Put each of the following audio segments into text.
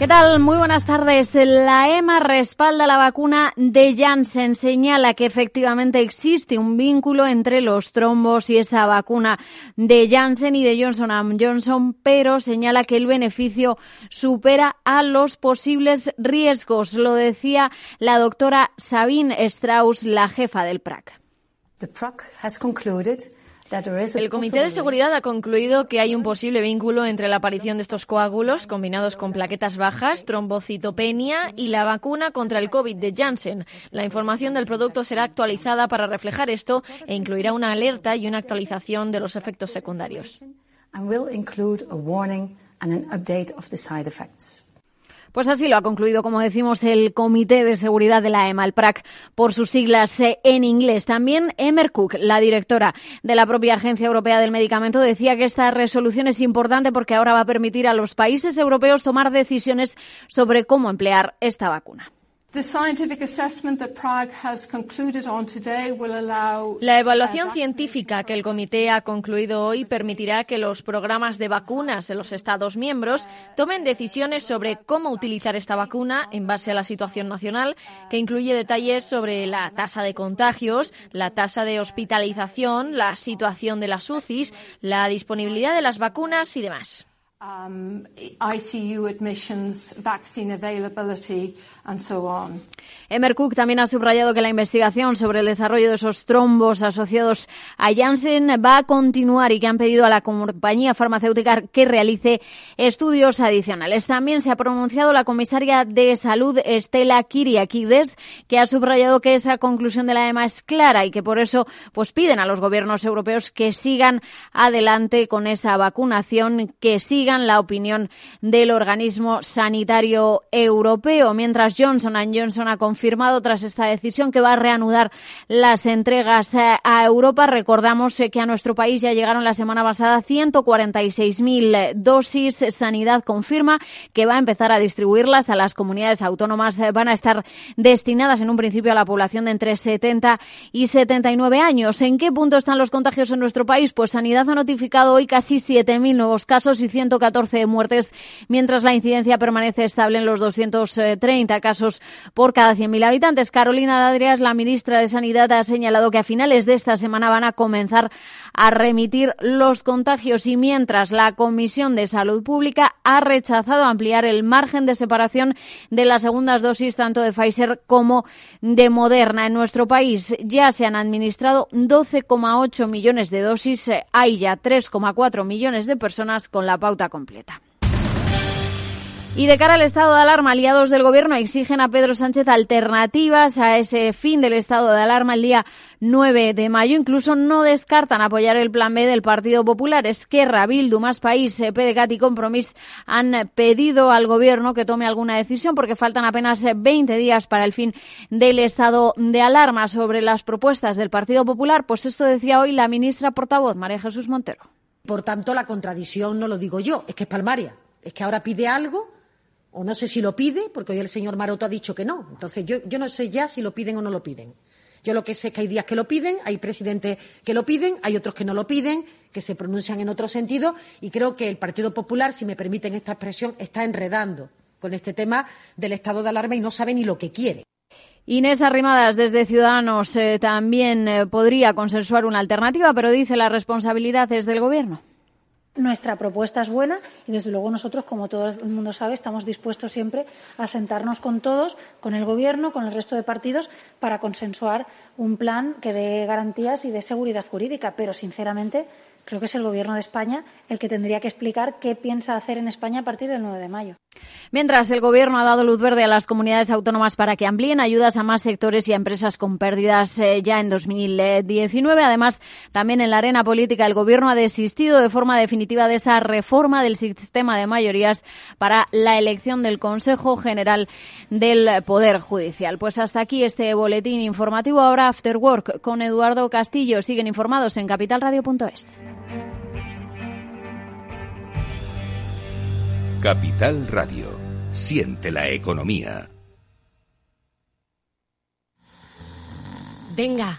¿Qué tal? Muy buenas tardes. La EMA respalda la vacuna de Janssen. Señala que efectivamente existe un vínculo entre los trombos y esa vacuna de Janssen y de Johnson Johnson, pero señala que el beneficio supera a los posibles riesgos. Lo decía la doctora Sabine Strauss, la jefa del PRAC. El Comité de Seguridad ha concluido que hay un posible vínculo entre la aparición de estos coágulos combinados con plaquetas bajas, trombocitopenia y la vacuna contra el COVID de Janssen. La información del producto será actualizada para reflejar esto e incluirá una alerta y una actualización de los efectos secundarios. Pues así lo ha concluido, como decimos, el Comité de Seguridad de la EMA, el PRAC, por sus siglas eh, en inglés. También Emer Cook, la directora de la propia Agencia Europea del Medicamento, decía que esta resolución es importante porque ahora va a permitir a los países europeos tomar decisiones sobre cómo emplear esta vacuna. La evaluación científica que el comité ha concluido hoy permitirá que los programas de vacunas de los Estados miembros tomen decisiones sobre cómo utilizar esta vacuna en base a la situación nacional, que incluye detalles sobre la tasa de contagios, la tasa de hospitalización, la situación de las UCIs, la disponibilidad de las vacunas y demás. Um, ICU admissions, vaccine availability, and so on. Emer Cook también ha subrayado que la investigación sobre el desarrollo de esos trombos asociados a Janssen va a continuar y que han pedido a la compañía farmacéutica que realice estudios adicionales. También se ha pronunciado la comisaria de salud Estela Kiriakides, que ha subrayado que esa conclusión de la EMA es clara y que por eso pues piden a los gobiernos europeos que sigan adelante con esa vacunación, que sigan la opinión del organismo sanitario europeo, mientras Johnson Johnson ha confirmado firmado tras esta decisión que va a reanudar las entregas eh, a Europa. Recordamos eh, que a nuestro país ya llegaron la semana pasada 146.000 dosis. Sanidad confirma que va a empezar a distribuirlas a las comunidades autónomas. Eh, van a estar destinadas en un principio a la población de entre 70 y 79 años. ¿En qué punto están los contagios en nuestro país? Pues Sanidad ha notificado hoy casi 7.000 nuevos casos y 114 muertes, mientras la incidencia permanece estable en los 230 casos por cada 100.000 mil habitantes. Carolina Ladrias, la ministra de Sanidad, ha señalado que a finales de esta semana van a comenzar a remitir los contagios y mientras la Comisión de Salud Pública ha rechazado ampliar el margen de separación de las segundas dosis tanto de Pfizer como de Moderna. En nuestro país ya se han administrado 12,8 millones de dosis. Hay ya 3,4 millones de personas con la pauta completa. Y de cara al estado de alarma, aliados del gobierno exigen a Pedro Sánchez alternativas a ese fin del estado de alarma el día 9 de mayo. Incluso no descartan apoyar el plan B del Partido Popular. Esquerra, Bildu, Más País, eh, PDCAT y Compromís han pedido al gobierno que tome alguna decisión porque faltan apenas 20 días para el fin del estado de alarma sobre las propuestas del Partido Popular. Pues esto decía hoy la ministra portavoz, María Jesús Montero. Por tanto, la contradicción no lo digo yo, es que es palmaria. Es que ahora pide algo o no sé si lo pide, porque hoy el señor Maroto ha dicho que no. Entonces, yo, no sé ya si lo piden o no lo piden. Yo lo que sé es que hay días que lo piden, hay presidentes que lo piden, hay otros que no lo piden, que se pronuncian en otro sentido, y creo que el Partido Popular, si me permiten esta expresión, está enredando con este tema del estado de alarma y no sabe ni lo que quiere. Inés Arrimadas, desde Ciudadanos, eh, también eh, podría consensuar una alternativa, pero dice la responsabilidad es del Gobierno. Nuestra propuesta es buena y, desde luego, nosotros, como todo el mundo sabe, estamos dispuestos siempre a sentarnos con todos, con el Gobierno, con el resto de partidos, para consensuar un plan que dé garantías y dé seguridad jurídica. Pero, sinceramente, creo que es el Gobierno de España el que tendría que explicar qué piensa hacer en España a partir del 9 de mayo. Mientras el Gobierno ha dado luz verde a las comunidades autónomas para que amplíen ayudas a más sectores y a empresas con pérdidas eh, ya en 2019. Además, también en la arena política el Gobierno ha desistido de forma definitiva de esa reforma del sistema de mayorías para la elección del Consejo General del Poder Judicial. Pues hasta aquí este boletín informativo. Ahora After Work con Eduardo Castillo. Siguen informados en capitalradio.es. Capital Radio. Siente la economía. Venga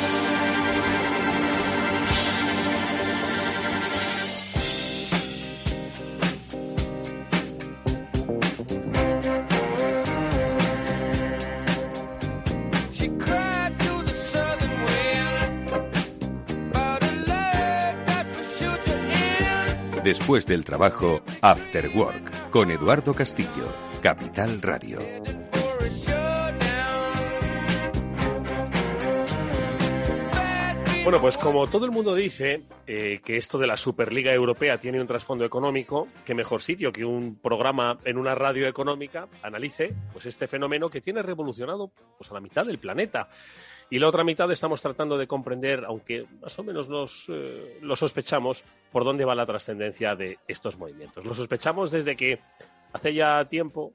Después del trabajo, After Work, con Eduardo Castillo, Capital Radio. Bueno, pues como todo el mundo dice eh, que esto de la Superliga Europea tiene un trasfondo económico, qué mejor sitio que un programa en una radio económica analice pues este fenómeno que tiene revolucionado pues a la mitad del planeta. Y la otra mitad estamos tratando de comprender, aunque más o menos nos, eh, lo sospechamos, por dónde va la trascendencia de estos movimientos. Lo sospechamos desde que hace ya tiempo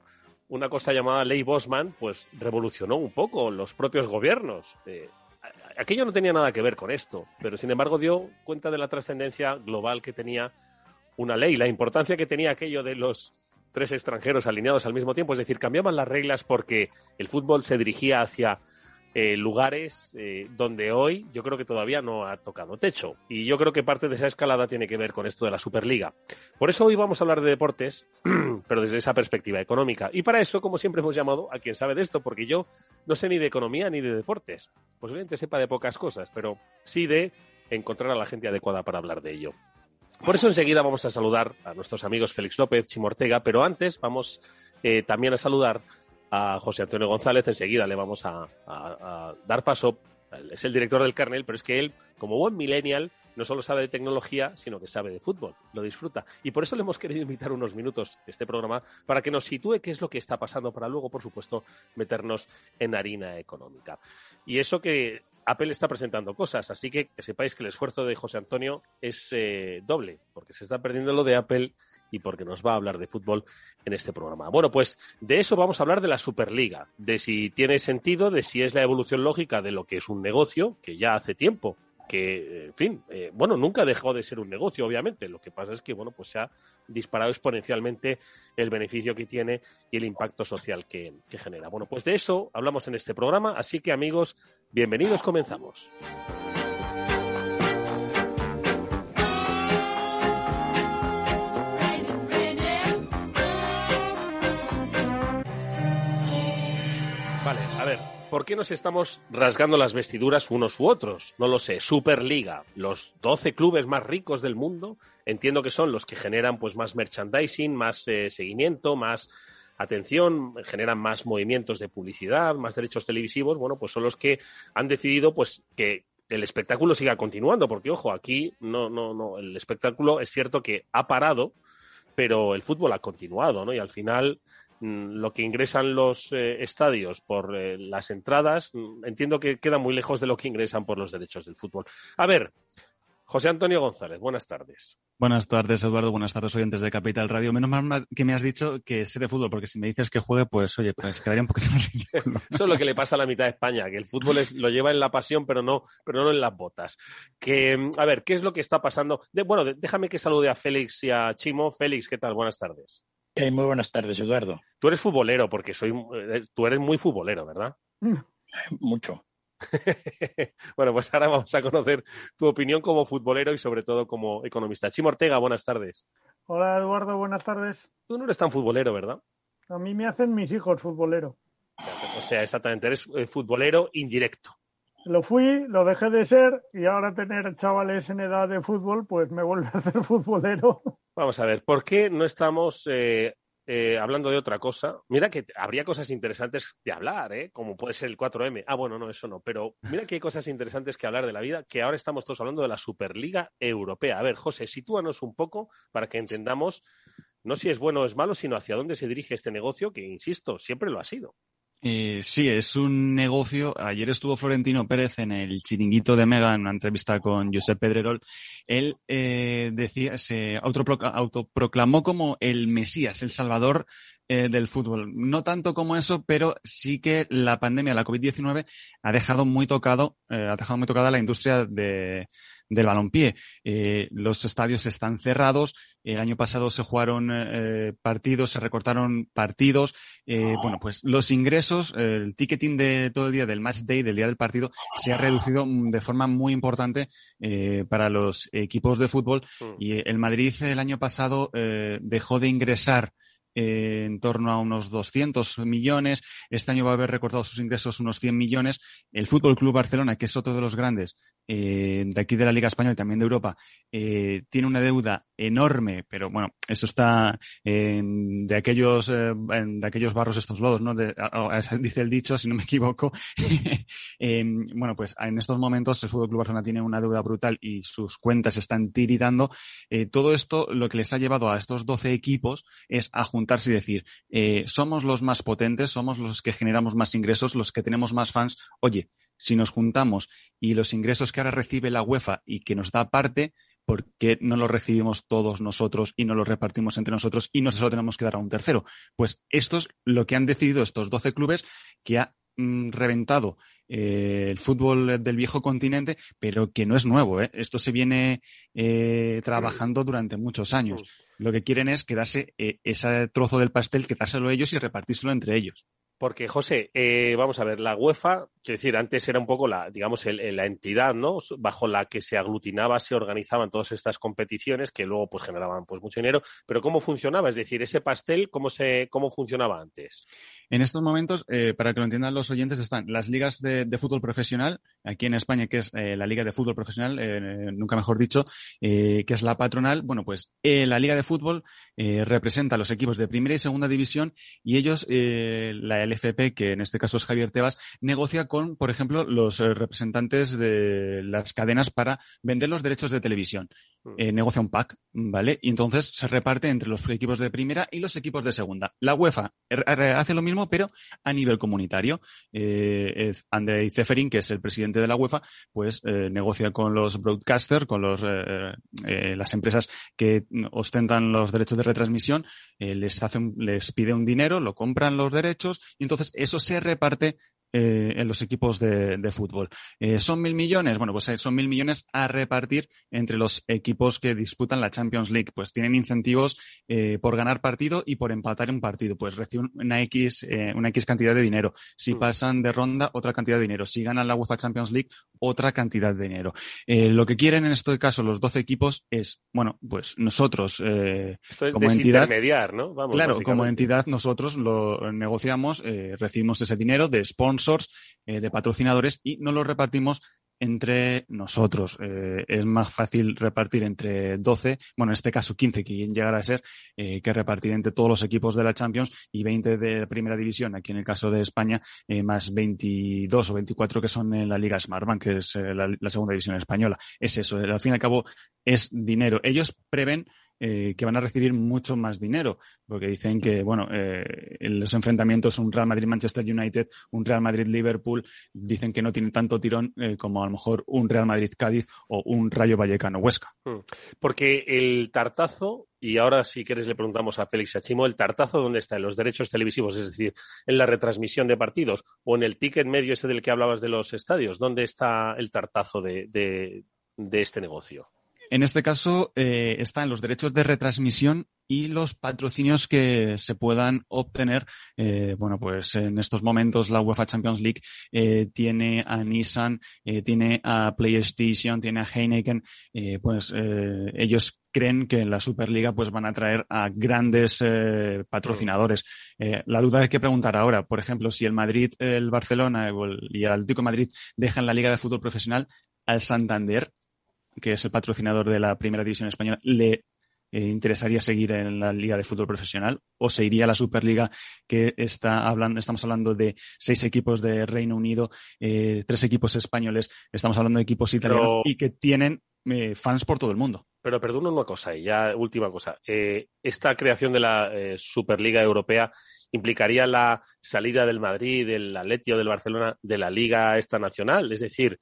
una cosa llamada ley Bosman pues revolucionó un poco los propios gobiernos. Eh, aquello no tenía nada que ver con esto, pero sin embargo dio cuenta de la trascendencia global que tenía una ley, la importancia que tenía aquello de los tres extranjeros alineados al mismo tiempo, es decir, cambiaban las reglas porque el fútbol se dirigía hacia eh, lugares eh, donde hoy yo creo que todavía no ha tocado techo. Y yo creo que parte de esa escalada tiene que ver con esto de la Superliga. Por eso hoy vamos a hablar de deportes, pero desde esa perspectiva económica. Y para eso, como siempre, hemos llamado a quien sabe de esto, porque yo no sé ni de economía ni de deportes. Posiblemente sepa de pocas cosas, pero sí de encontrar a la gente adecuada para hablar de ello. Por eso enseguida vamos a saludar a nuestros amigos Félix López, Chimortega, pero antes vamos eh, también a saludar a José Antonio González. Enseguida le vamos a, dar paso. Es el director del Carnel, pero es que él, como buen millennial, no solo sabe de tecnología, sino que sabe de fútbol, lo disfruta. Y por eso le hemos querido invitar unos minutos este programa para que nos sitúe qué es lo que está pasando, para luego, por supuesto, meternos en harina económica. Y eso que Apple está presentando cosas, así que que sepáis que el esfuerzo de José Antonio es eh, doble, porque se está perdiendo lo de Apple y porque nos va a hablar de fútbol en este programa. Bueno, pues de eso vamos a hablar de la Superliga, de si tiene sentido, de si es la evolución lógica de lo que es un negocio, que ya hace tiempo que, en fin, eh, bueno, nunca dejó de ser un negocio, obviamente. Lo que pasa es que, bueno, pues se ha disparado exponencialmente el beneficio que tiene y el impacto social que, que genera. Bueno, pues de eso hablamos en este programa, así que amigos, bienvenidos, comenzamos. ¿Por qué nos estamos rasgando las vestiduras unos u otros? No lo sé. Superliga, los 12 clubes más ricos del mundo, entiendo que son los que generan pues más merchandising, más eh, seguimiento, más atención, generan más movimientos de publicidad, más derechos televisivos, bueno, pues son los que han decidido pues que el espectáculo siga continuando, porque ojo, aquí no, no, no, el espectáculo es cierto que ha parado, pero el fútbol ha continuado, ¿no? Y al final lo que ingresan los eh, estadios por eh, las entradas, mm, entiendo que queda muy lejos de lo que ingresan por los derechos del fútbol. A ver, José Antonio González, buenas tardes. Buenas tardes, Eduardo. Buenas tardes, oyentes de Capital Radio. Menos mal que me has dicho que sé de fútbol, porque si me dices que juegue, pues oye, pues quedaría un poquito más ridículo. Eso es lo que le pasa a la mitad de España, que el fútbol es, lo lleva en la pasión, pero no, pero no en las botas. Que, mm, a ver, ¿qué es lo que está pasando? bueno, déjame que salude a Félix y a Chimo. Félix, ¿qué tal? Buenas tardes muy buenas tardes, Eduardo. Tú eres futbolero, porque soy, eh, tú eres muy futbolero, ¿verdad? Mucho. bueno, pues ahora vamos a conocer tu opinión como futbolero y sobre todo como economista. Chimo Ortega, buenas tardes. Hola, Eduardo, buenas tardes. Tú no eres tan futbolero, ¿verdad? A mí me hacen mis hijos futbolero. O sea, exactamente, eres eh, futbolero indirecto. Lo fui, lo dejé de ser y ahora tener chavales en edad de fútbol, pues me vuelve a hacer futbolero. Vamos a ver, ¿por qué no estamos eh, eh, hablando de otra cosa? Mira que habría cosas interesantes de hablar, ¿eh? como puede ser el 4M. Ah, bueno, no, eso no, pero mira que hay cosas interesantes que hablar de la vida, que ahora estamos todos hablando de la Superliga Europea. A ver, José, sitúanos un poco para que entendamos no si es bueno o es malo, sino hacia dónde se dirige este negocio, que, insisto, siempre lo ha sido. Eh, sí, es un negocio. Ayer estuvo Florentino Pérez en el chiringuito de Mega en una entrevista con Josep Pedrerol. Él eh, decía, se autoproclamó como el Mesías, el Salvador eh, del fútbol. No tanto como eso, pero sí que la pandemia, la COVID-19, ha dejado muy tocado, ha dejado muy tocada la industria de, del balompié. Eh, los estadios están cerrados. El año pasado se jugaron eh, partidos, se recortaron partidos. Eh, bueno, pues los ingresos, el ticketing de todo el día del match day, del día del partido, se ha reducido de forma muy importante para los equipos de fútbol. Mm. Y el Madrid el año pasado dejó de ingresar en torno a unos 200 millones. Este año va a haber recortado sus ingresos unos 100 millones. El Fútbol Club Barcelona, que es otro de los grandes eh, de aquí de la Liga Española y también de Europa, eh, tiene una deuda enorme, pero bueno, eso está de aquellos eh, de aquellos barros estos lodos, ¿no? dice el dicho, si no me equivoco. bueno, pues en estos momentos el Fútbol Club Barcelona tiene una deuda brutal y sus cuentas están tiritando. todo esto lo que les ha llevado a estos 12 equipos es a juntar y decir, eh, somos los más potentes, somos los que generamos más ingresos, los que tenemos más fans. Oye, si nos juntamos y los ingresos que ahora recibe la UEFA y que nos da parte, ¿por qué no los recibimos todos nosotros y no los repartimos entre nosotros y no solo tenemos que dar a un tercero? Pues esto es lo que han decidido estos 12 clubes que ha mm, reventado eh, el fútbol del viejo continente, pero que no es nuevo. ¿eh? Esto se viene eh, trabajando durante muchos años. Lo que quieren es quedarse ese trozo del pastel, quedárselo ellos y repartírselo entre ellos. Porque, José, vamos a ver, la UEFA, quiero decir, antes era un poco la, digamos, la entidad, ¿no? Bajo la que se aglutinaba, se organizaban todas estas competiciones que luego, pues, generaban, pues, mucho dinero. Pero ¿cómo funcionaba? Es decir, ese pastel, ¿cómo se, cómo funcionaba antes? En estos momentos, eh, para que lo entiendan los oyentes, están las ligas de, fútbol profesional, aquí en España, que es eh, la Liga de Fútbol Profesional, eh, nunca mejor dicho, que es la patronal. Bueno, pues la Liga de Fútbol representa a los equipos de primera y segunda división y ellos, la LFP, que en este caso es Javier Tebas, negocia con, por ejemplo, los representantes de las cadenas para vender los derechos de televisión. Mm. negocia un pack, ¿vale? Y entonces se reparte entre los equipos de primera y los equipos de segunda. La UEFA hace lo mismo pero a nivel comunitario. Eh, Andrei Zeferin, que es el presidente de la UEFA, pues eh, negocia con los broadcasters, con los, eh, eh, las empresas que ostentan los derechos de retransmisión, les, hace les pide un dinero, lo compran los derechos y entonces eso se reparte eh, en los equipos de, fútbol. Eh, ¿Son mil millones? Bueno, pues eh, son mil millones a repartir entre los equipos que disputan la Champions League. Pues tienen incentivos por ganar partido y por empatar un partido. Pues reciben una X, una X cantidad de dinero. Si mm. pasan de ronda, otra cantidad de dinero. Si ganan la UEFA Champions League, otra cantidad de dinero. lo que quieren en este caso los 12 equipos es, bueno, pues nosotros como entidad. ¿no? claro, como entidad nosotros lo negociamos, recibimos ese dinero de eh, de patrocinadores y no los repartimos entre nosotros. Eh, es más fácil repartir entre 12, bueno, en este caso 15, que llegará a ser, eh, que repartir entre todos los equipos de la Champions y 20 de primera división, aquí en el caso de España, más 22 o 24 que son en la Liga Smartbank, que es la, la, segunda división española. Es eso, al fin y al cabo es dinero. Ellos prevén eh, que van a recibir mucho más dinero, porque dicen que, bueno, eh, los enfrentamientos, un Real Madrid-Manchester United, un Real Madrid-Liverpool, dicen que no tienen tanto tirón eh, como a lo mejor un Real Madrid-Cádiz o un Rayo Vallecano-Huesca. Hmm. Porque el tartazo, y ahora si quieres le preguntamos a Félix Achimo, ¿el tartazo dónde está? ¿En los derechos televisivos? Es decir, ¿en la retransmisión de partidos? ¿O en el ticket medio ese del que hablabas de los estadios? ¿Dónde está el tartazo de este negocio? En este caso eh, están los derechos de retransmisión y los patrocinios que se puedan obtener. Eh, bueno, pues en estos momentos la UEFA Champions League eh, tiene a Nissan, eh, tiene a PlayStation, tiene a Heineken. Eh, pues eh, ellos creen que en la Superliga pues van a traer a grandes patrocinadores. la duda hay que preguntar ahora, por ejemplo, si el Madrid, el Barcelona y el Atlético de Madrid dejan la Liga de Fútbol Profesional al Santander que es el patrocinador de la primera división española, le eh, interesaría seguir en la Liga de Fútbol Profesional o se iría a la Superliga que está hablando, estamos hablando de seis equipos de Reino Unido, eh, tres equipos españoles, estamos hablando de equipos italianos y que tienen eh, fans por todo el mundo. Pero perdona una cosa, y ya última cosa. esta creación de la Superliga Europea implicaría la salida del Madrid, del Atleti del Barcelona de la Liga esta nacional, es decir,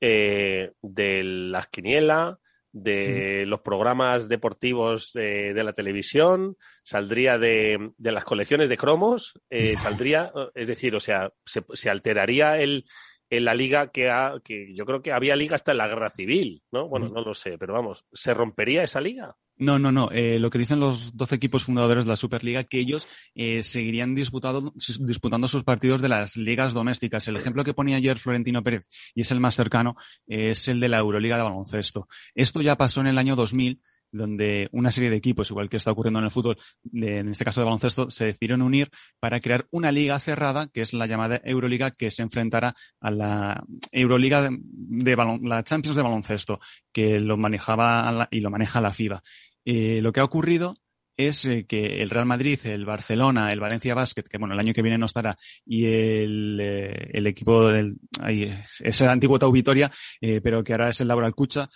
de la quiniela, de los programas deportivos de, la televisión, saldría de, las colecciones de cromos, eh, saldría, es decir, o sea, se, alteraría el, en la liga que, ha, que yo creo que había liga hasta en la guerra civil, ¿no? Bueno, no lo sé, pero vamos, ¿se rompería esa liga? No, no, no. Eh, lo que dicen los 12 equipos fundadores de la Superliga, que ellos eh, seguirían disputando, disputando sus partidos de las ligas domésticas. El ejemplo que ponía ayer Florentino Pérez, y es el más cercano, es el de la Euroliga de baloncesto. Esto ya pasó en el año 2000 donde una serie de equipos, igual que está ocurriendo en el fútbol, en este caso de baloncesto, se decidieron unir para crear una liga cerrada, que es la llamada Euroliga, que se enfrentará a la Euroliga de, la Champions de baloncesto, que lo manejaba y lo maneja la FIBA. Eh, lo que ha ocurrido es eh, que el Real Madrid, el Barcelona, el Valencia Basket, que bueno, el año que viene no estará, y el, eh, equipo del, es el antiguo Tau Vitoria, eh, pero que ahora es el Laboral Cucha,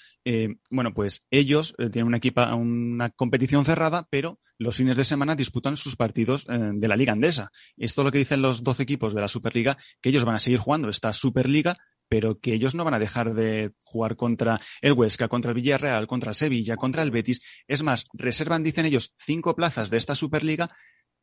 bueno, pues ellos tienen una equipa, una competición cerrada, pero los fines de semana disputan sus partidos de la Liga Andesa. Esto es lo que dicen los 12 equipos de la Superliga, que ellos van a seguir jugando esta Superliga, pero que ellos no van a dejar de jugar contra el Huesca, contra el Villarreal, contra el Sevilla, contra el Betis. Es más, reservan, dicen ellos, cinco plazas de esta Superliga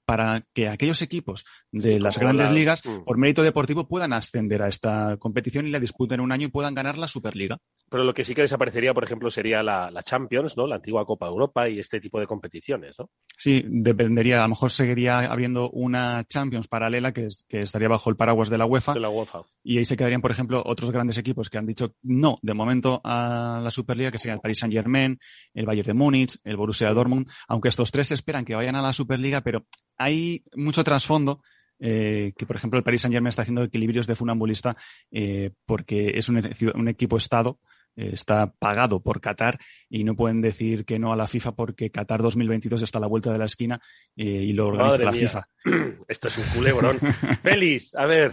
para que aquellos equipos de las grandes ligas, mm. por mérito deportivo, puedan ascender a esta competición y la disputen un año y puedan ganar la Superliga. Pero lo que sí que desaparecería, por ejemplo, sería la, Champions, ¿no? La antigua Copa Europa y este tipo de competiciones, ¿no? Sí, dependería. A lo mejor seguiría habiendo una Champions paralela que, que estaría bajo el paraguas de la UEFA. De la UEFA. Y ahí se quedarían, por ejemplo, otros grandes equipos que han dicho no, de momento, a la Superliga, que serían el Paris Saint-Germain, el Bayern de Múnich, el Borussia Dortmund, aunque estos tres esperan que vayan a la Superliga, pero hay mucho trasfondo eh, que, por ejemplo, el Paris Saint Germain está haciendo equilibrios de funambulista eh, porque es un, equipo Estado, eh, está pagado por Qatar y no pueden decir que no a la FIFA porque Qatar 2022 está a la vuelta de la esquina y lo organiza la FIFA. Esto es un culebrón. Félix, a ver,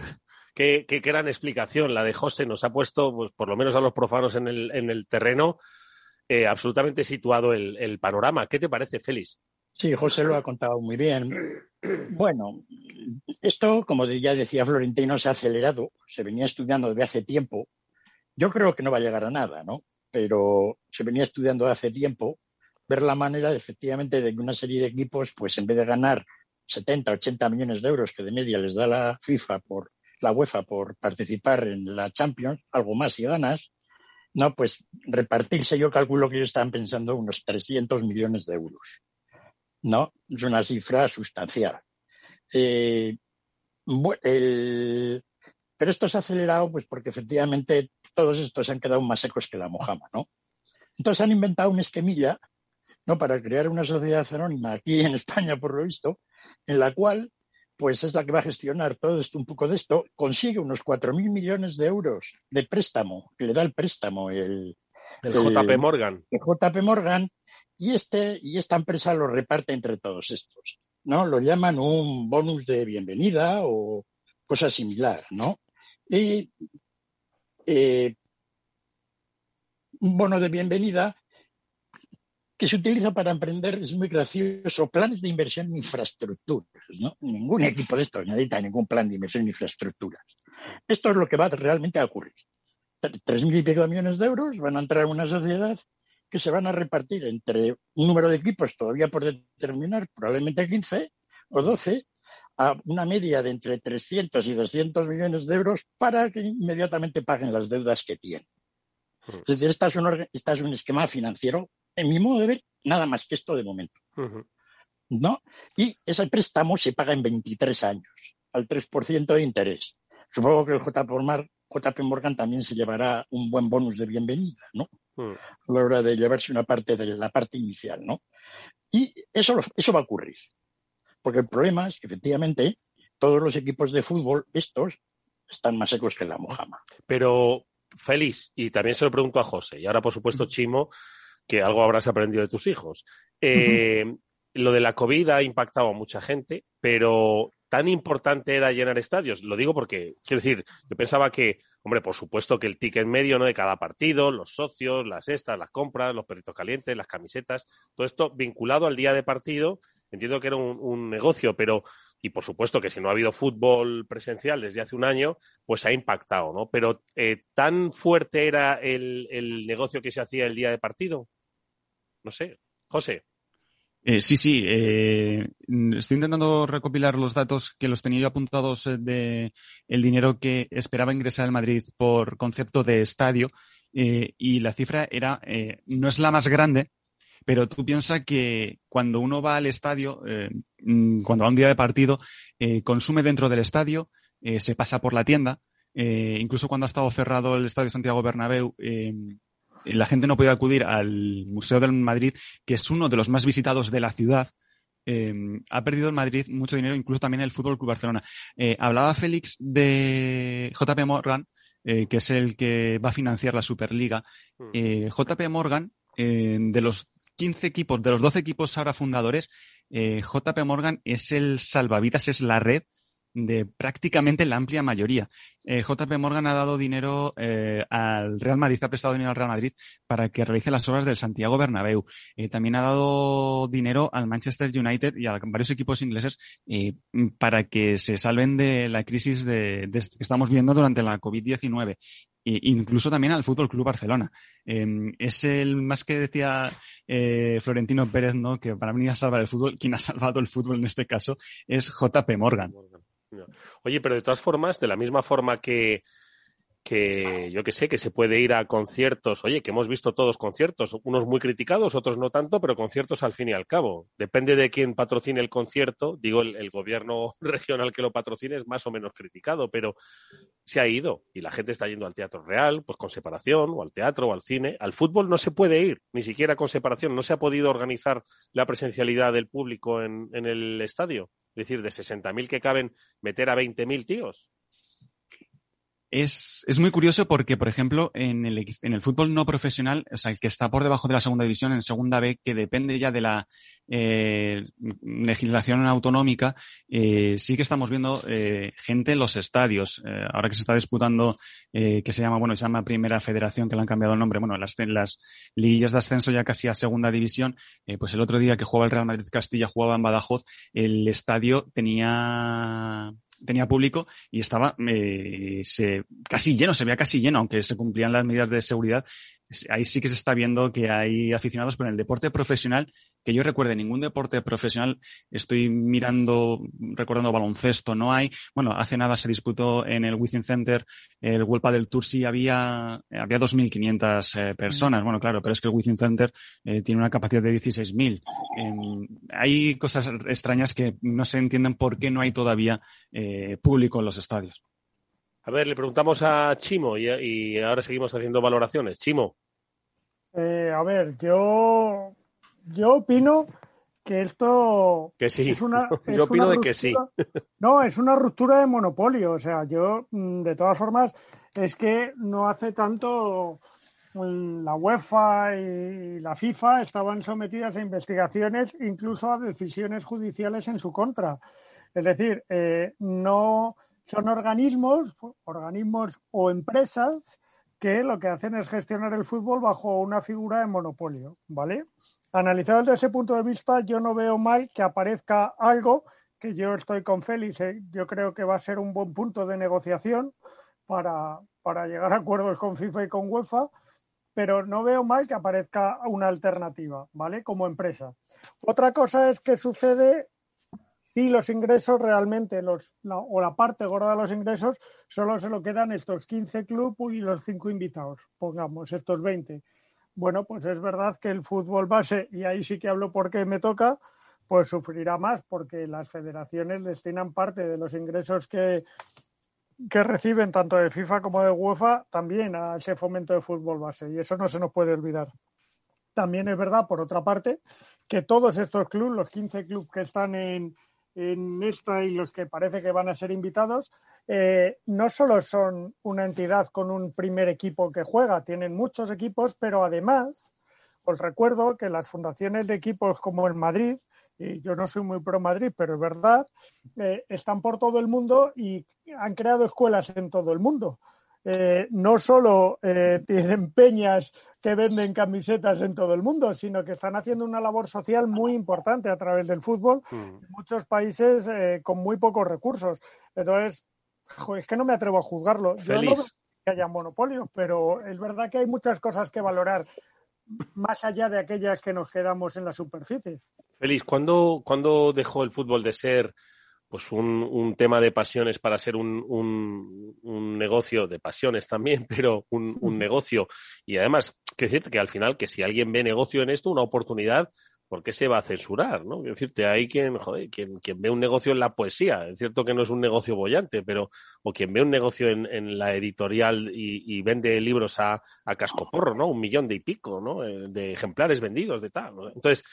qué, gran explicación la de José. Nos ha puesto, pues, por lo menos a los profanos en el, en el terreno, absolutamente situado el, el panorama. ¿Qué te parece, Félix? Sí, José lo ha contado muy bien. Bueno, esto, como ya decía Florentino, se ha acelerado, se venía estudiando desde hace tiempo. Yo creo que no va a llegar a nada, ¿no? Pero se venía estudiando hace tiempo ver la manera, efectivamente, de que una serie de equipos, pues en vez de ganar 70, 80 millones de euros que de media les da la FIFA por la UEFA por participar en la Champions, algo más si ganas, no, pues repartirse, yo calculo que ellos estaban pensando unos 300 millones de euros. ¿No? Es una cifra sustancial. Eh, pero esto se ha acelerado pues porque efectivamente todos estos han quedado más secos que la mojama, ¿no? Entonces han inventado un esquemilla, ¿no? Para crear una sociedad anónima aquí en España, por lo visto, en la cual pues es la que va a gestionar todo esto, un poco de esto, consigue unos 4.000 millones de euros de préstamo, que le da el préstamo el, el, JP Morgan. El JP Morgan, y, este, y esta empresa lo reparte entre todos estos, ¿no? Lo llaman un bonus de bienvenida o cosa similar, ¿no? Y eh, un bono de bienvenida que se utiliza para emprender, es muy gracioso, planes de inversión en infraestructuras. ¿no? Ningún equipo de estos necesita ningún plan de inversión en infraestructuras. Esto es lo que va realmente a ocurrir. Tres mil y pico millones de euros van a entrar en una sociedad que se van a repartir entre un número de equipos todavía por determinar, probablemente 15 o 12, a una media de entre 300 y 200 millones de euros para que inmediatamente paguen las deudas que tienen. Es decir, esta es, un, esta es un esquema financiero, en mi modo de ver, nada más que esto de momento. ¿No? Y ese préstamo se paga en 23 años, al 3% de interés. Supongo que el JP Morgan también se llevará un buen bonus de bienvenida, ¿no? Hmm. a la hora de llevarse una parte de la parte inicial, ¿no? Y eso, eso va a ocurrir. Porque el problema es que efectivamente todos los equipos de fútbol, estos, están más secos que la mojama. Pero, Félix, y también se lo pregunto a José, y ahora por supuesto. Chimo, que algo habrás aprendido de tus hijos. Eh, lo de la COVID ha impactado a mucha gente, pero tan importante era llenar estadios. Lo digo porque, quiero decir, yo pensaba que, hombre, por supuesto que el ticket medio ¿no? de cada partido, los socios, las estas, las compras, los perritos calientes, las camisetas, todo esto vinculado al día de partido, entiendo que era un, negocio, pero y por supuesto que si no ha habido fútbol presencial desde hace un año, pues ha impactado, ¿no? Pero eh, tan fuerte era el, el negocio que se hacía el día de partido. No sé, José. Eh, sí, sí. Eh, estoy intentando recopilar los datos que los tenía apuntados eh, de el dinero que esperaba ingresar el Madrid por concepto de estadio y la cifra era no es la más grande, pero tú piensas que cuando uno va al estadio, mm, cuando va un día de partido, consume dentro del estadio, se pasa por la tienda, incluso cuando ha estado cerrado el estadio Santiago Bernabéu la gente no podía acudir al Museo del Madrid, que es uno de los más visitados de la ciudad. Em, ha perdido el Madrid mucho dinero, incluso también el Fútbol Club Barcelona. Eh, hablaba Félix de JP Morgan, eh, que es el que va a financiar la Superliga. Mm. Eh, JP Morgan, de los 15 equipos, de los 12 equipos ahora fundadores, JP Morgan es el salvavidas, es la red de prácticamente la amplia mayoría. Eh, JP Morgan ha dado dinero eh, al Real Madrid, ha prestado dinero al Real Madrid para que realice las obras del Santiago Bernabéu. Eh, también ha dado dinero al Manchester United y a varios equipos ingleses para que se salven de la crisis de, que estamos viendo durante la COVID-19 e incluso también al Fútbol Club Barcelona. Em, es el más que decía Florentino Pérez, ¿no? Que para mí a salvar el fútbol, quien ha salvado el fútbol en este caso es JP Morgan. Oye, pero de todas formas, de la misma forma que, que yo que sé, que se puede ir a conciertos, oye, que hemos visto todos conciertos, unos muy criticados, otros no tanto, pero conciertos al fin y al cabo. Depende de quién patrocine el concierto, digo, el, gobierno regional que lo patrocine es más o menos criticado, pero se ha ido y la gente está yendo al teatro real, pues con separación, o al teatro, o al cine. Al fútbol no se puede ir, ni siquiera con separación, no se ha podido organizar la presencialidad del público en, en el estadio. Decir, de 60.000 que caben, meter a 20.000 tíos. Es, es, muy curioso porque, por ejemplo, en el, en el fútbol no profesional, o sea, el que está por debajo de la segunda división, en segunda B, que depende ya de la eh, legislación autonómica, eh, sí que estamos viendo eh, gente en los estadios. Eh, ahora que se está disputando, eh, que se llama, bueno, se llama Primera Federación, que le han cambiado el nombre, bueno, las, las liguillas de ascenso ya casi a segunda división, eh, pues el otro día que jugaba el Real Madrid Castilla, jugaba en Badajoz, el estadio tenía tenía público y estaba eh, se, casi lleno, se veía casi lleno, aunque se cumplían las medidas de seguridad ahí sí que se está viendo que hay aficionados, pero en el deporte profesional, que yo recuerde ningún deporte profesional, estoy mirando, recordando baloncesto, no hay. Bueno, hace nada se disputó en el Wizzing Center el World del Tour, sí había, había 2.500 eh, personas. Bueno, claro, pero es que el Wizzing Center eh, tiene una capacidad de 16.000. Eh, hay cosas extrañas que no se entienden por qué no hay todavía eh, público en los estadios. A ver, le preguntamos a Chimo y, ahora seguimos haciendo valoraciones. Chimo. Eh, a ver, yo, yo opino que esto que sí. es una yo opino de que sí. no es una ruptura de monopolio. O sea yo mm, de todas formas es que no hace tanto mm, la UEFA y la FIFA estaban sometidas a investigaciones incluso a decisiones judiciales en su contra. Es decir eh, no son organismos, organismos o empresas que lo que hacen es gestionar el fútbol bajo una figura de monopolio, ¿vale? Analizado desde ese punto de vista, yo no veo mal que aparezca algo que yo estoy con Félix, ¿eh? yo creo que va a ser un buen punto de negociación para, para llegar a acuerdos con FIFA y con UEFA, pero no veo mal que aparezca una alternativa, ¿vale? Como empresa. Otra cosa es que sucede y los ingresos realmente, los, o la parte gorda de los ingresos, solo se lo quedan estos 15 clubes y los 5 invitados, pongamos, estos 20. Bueno, pues es verdad que el fútbol base, y ahí sí que hablo porque me toca, pues sufrirá más porque las federaciones destinan parte de los ingresos que, que reciben tanto de FIFA como de UEFA también a ese fomento de fútbol base y eso no se nos puede olvidar. También es verdad, por otra parte, que todos estos clubes, los 15 clubes que están en, en esta y los que parece que van a ser invitados, eh, no solo son una entidad con un primer equipo que juega, tienen muchos equipos, pero además Os recuerdo que las fundaciones de equipos como el Madrid, y yo no soy muy pro Madrid, pero es verdad, eh, están por todo el mundo y han creado escuelas en todo el mundo. Eh, no solo eh, tienen peñas que venden camisetas en todo el mundo, sino que están haciendo una labor social muy importante a través del fútbol mm. en muchos países con muy pocos recursos. Entonces, es que no me atrevo a juzgarlo. Yo no veo que haya monopolios, pero es verdad que hay muchas cosas que valorar más allá de aquellas que nos quedamos en la superficie. Feliz, ¿cuándo, ¿cuándo dejó el fútbol de ser pues un, un tema de pasiones para ser un, un, un, negocio de pasiones también, pero un, un negocio? Y además, que decir que al final, que si alguien ve negocio en esto, una oportunidad, ¿por qué se va a censurar? ¿no? Es decirte, hay quien, joder, quien, quien ve un negocio en la poesía, es cierto que no es un negocio bollante, pero, o quien ve un negocio en, en la editorial y, y, vende libros a, a cascoporro, ¿no? Un millón de y pico, ¿no? Eh, de ejemplares vendidos, de tal. ¿no? Entonces,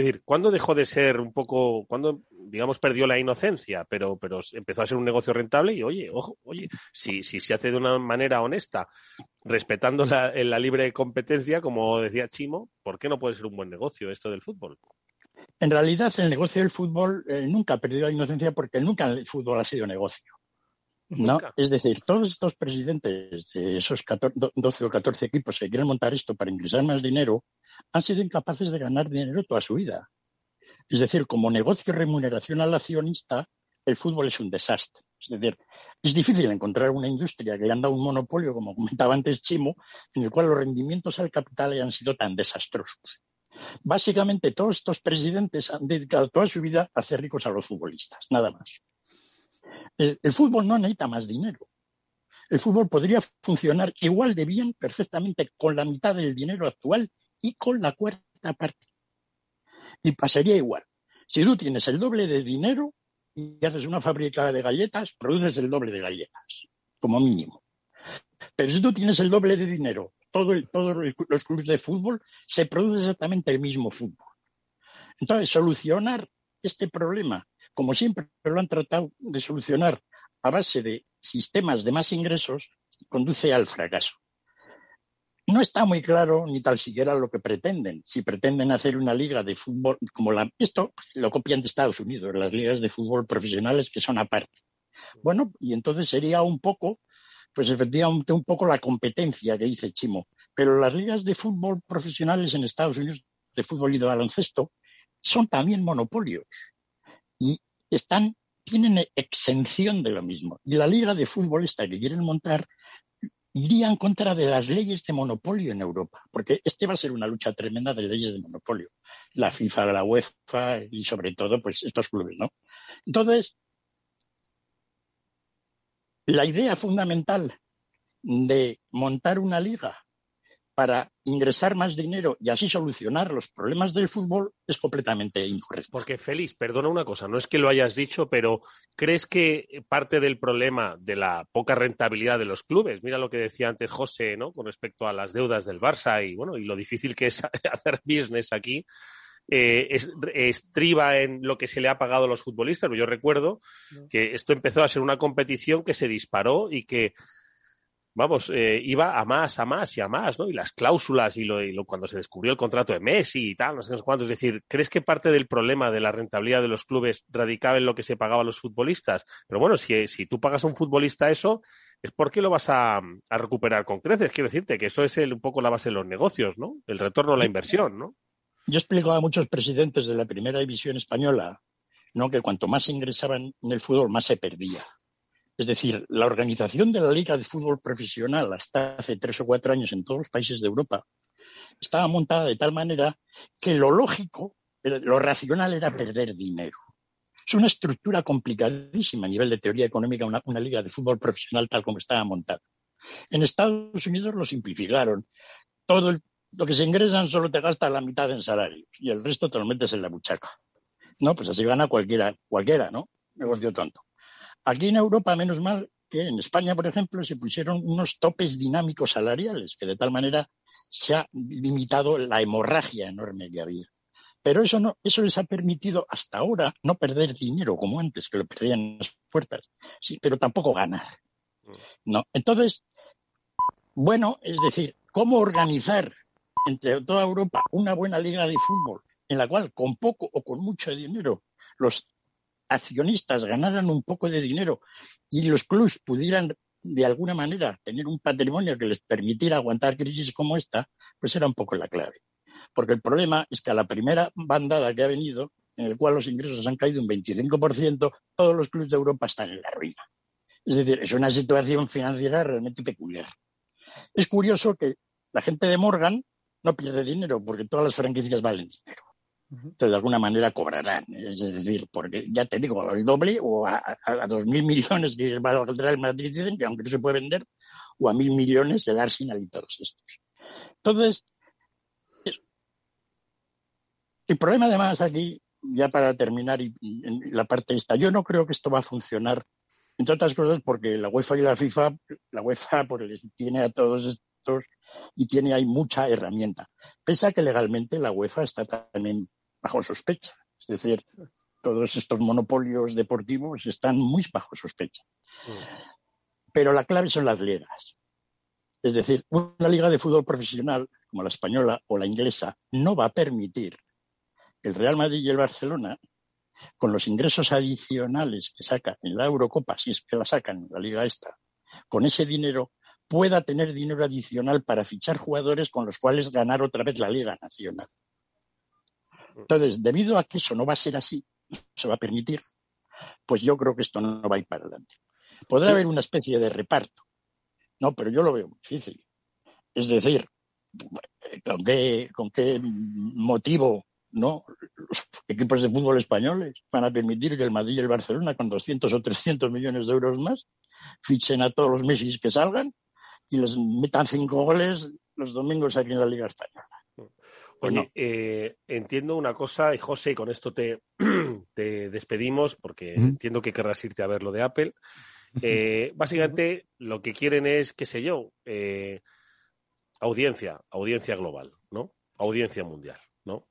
es decir, ¿cuándo dejó de ser un poco, cuando, digamos, perdió la inocencia, pero, pero empezó a ser un negocio rentable y, oye, ojo, oye, si, si se hace de una manera honesta, respetando la, la libre competencia, como decía Chimo, ¿por qué no puede ser un buen negocio esto del fútbol? En realidad, el negocio del fútbol eh, nunca ha perdido la inocencia porque nunca el fútbol ha sido negocio. ¿no? Es decir, todos estos presidentes de esos 14, 12 o 14 equipos que quieren montar esto para ingresar más dinero han sido incapaces de ganar dinero toda su vida. Es decir, como negocio de remuneración al accionista, el fútbol es un desastre. Es decir, es difícil encontrar una industria que anda un monopolio, como comentaba antes Chimo, en el cual los rendimientos al capital hayan sido tan desastrosos. Básicamente, todos estos presidentes han dedicado toda su vida a hacer ricos a los futbolistas, nada más. El, el fútbol no necesita más dinero. El fútbol podría funcionar igual de bien, perfectamente, con la mitad del dinero actual y con la cuarta parte. Y pasaría igual. Si tú tienes el doble de dinero y haces una fábrica de galletas, produces el doble de galletas, como mínimo. Pero si tú tienes el doble de dinero, todos los clubes de fútbol, se produce exactamente el mismo fútbol. Entonces, solucionar este problema, como siempre lo han tratado de solucionar a base de sistemas de más ingresos, conduce al fracaso. No está muy claro ni tal siquiera lo que pretenden. Si pretenden hacer una liga de fútbol como la. Esto lo copian de Estados Unidos, las ligas de fútbol profesionales que son aparte. Bueno, y entonces sería un poco, pues efectivamente un poco la competencia que dice Chimo. Pero las ligas de fútbol profesionales en Estados Unidos, de fútbol y de baloncesto, son también monopolios. Y están, tienen exención de lo mismo. Y la liga de fútbol esta que quieren montar iría en contra de las leyes de monopolio en Europa, porque este va a ser una lucha tremenda de leyes de monopolio, la FIFA, la UEFA y sobre todo pues estos clubes, ¿no? Entonces, la idea fundamental de montar una liga para ingresar más dinero y así solucionar los problemas del fútbol es completamente incorrecto. Porque, Félix, perdona una cosa, no es que lo hayas dicho, pero ¿crees que parte del problema de la poca rentabilidad de los clubes, mira lo que decía antes José, ¿no? Con respecto a las deudas del Barça y, bueno, y lo difícil que es hacer business aquí, eh, es, estriba en lo que se le ha pagado a los futbolistas. Yo recuerdo que esto empezó a ser una competición que se disparó y que vamos, eh, iba a más, a más y a más, ¿no? Y las cláusulas y, lo, y lo, cuando se descubrió el contrato de Messi y tal, no sé cuántos. Es decir, ¿crees que parte del problema de la rentabilidad de los clubes radicaba en lo que se pagaba a los futbolistas? Pero bueno, si, si tú pagas a un futbolista eso, es porque lo vas a, a recuperar con creces. Quiero decirte que eso es el, un poco la base de los negocios, ¿no? El retorno a la inversión, ¿no? Yo explico a muchos presidentes de la primera división española, ¿no? Que cuanto más ingresaban en el fútbol, más se perdía. Es decir, la organización de la Liga de Fútbol Profesional hasta hace tres o cuatro años en todos los países de Europa estaba montada de tal manera que lo lógico, lo racional era perder dinero. Es una estructura complicadísima a nivel de teoría económica, una, una liga de fútbol profesional tal como estaba montada. En Estados Unidos lo simplificaron. Todo el, lo que se ingresan solo te gasta la mitad en salarios y el resto te lo metes en la buchaca. No, pues así gana cualquiera, cualquiera, ¿no? Negocio tonto. Aquí en Europa, menos mal que en España, por ejemplo, se pusieron unos topes dinámicos salariales, que de tal manera se ha limitado la hemorragia enorme que había. Pero eso no, eso les ha permitido hasta ahora no perder dinero como antes, que lo perdían en las puertas, sí, pero tampoco ganar. No. Entonces, bueno, es decir, ¿cómo organizar entre toda Europa una buena liga de fútbol en la cual con poco o con mucho dinero los accionistas ganaran un poco de dinero y los clubs pudieran de alguna manera tener un patrimonio que les permitiera aguantar crisis como esta, pues era un poco la clave. Porque el problema es que a la primera bandada que ha venido, en el cual los ingresos han caído un 25%, todos los clubes de Europa están en la ruina. Es decir, es una situación financiera realmente peculiar. Es curioso que la gente de Morgan no pierde dinero porque todas las franquicias valen dinero. Entonces, de alguna manera cobrarán. Es decir, porque ya te digo, el doble o a, dos mil millones que va a el Madrid, dicen que aunque no se puede vender, o a mil millones el Arsenal y todos estos. Entonces, el problema además aquí, ya para terminar y, la parte esta, yo no creo que esto va a funcionar, entre otras cosas porque la UEFA y la FIFA, la UEFA porque tiene a todos estos y tiene ahí mucha herramienta. Pese a que legalmente la UEFA está también bajo sospecha. Es decir, todos estos monopolios deportivos están muy bajo sospecha. Pero la clave son las ligas. Es decir, una liga de fútbol profesional como la española o la inglesa no va a permitir que el Real Madrid y el Barcelona, con los ingresos adicionales que saca en la Eurocopa, si es que la sacan en la liga esta, con ese dinero pueda tener dinero adicional para fichar jugadores con los cuales ganar otra vez la Liga Nacional. Entonces, debido a que eso no va a ser así, se va a permitir, pues yo creo que esto no va a ir para adelante. Podrá haber una especie de reparto, no, pero yo lo veo difícil. Es decir, ¿con qué, con qué motivo no los equipos de fútbol españoles van a permitir que el Madrid y el Barcelona, con 200 o 300 millones de euros más, fichen a todos los Messi que salgan y les metan cinco goles los domingos aquí en la Liga Española? Pues Oye, eh, entiendo una cosa, y José, y con esto te, te despedimos, porque entiendo que querrás irte a ver lo de Apple. Eh, básicamente, lo que quieren es, qué sé yo, eh, audiencia, audiencia global, ¿no? Audiencia mundial. ¿No?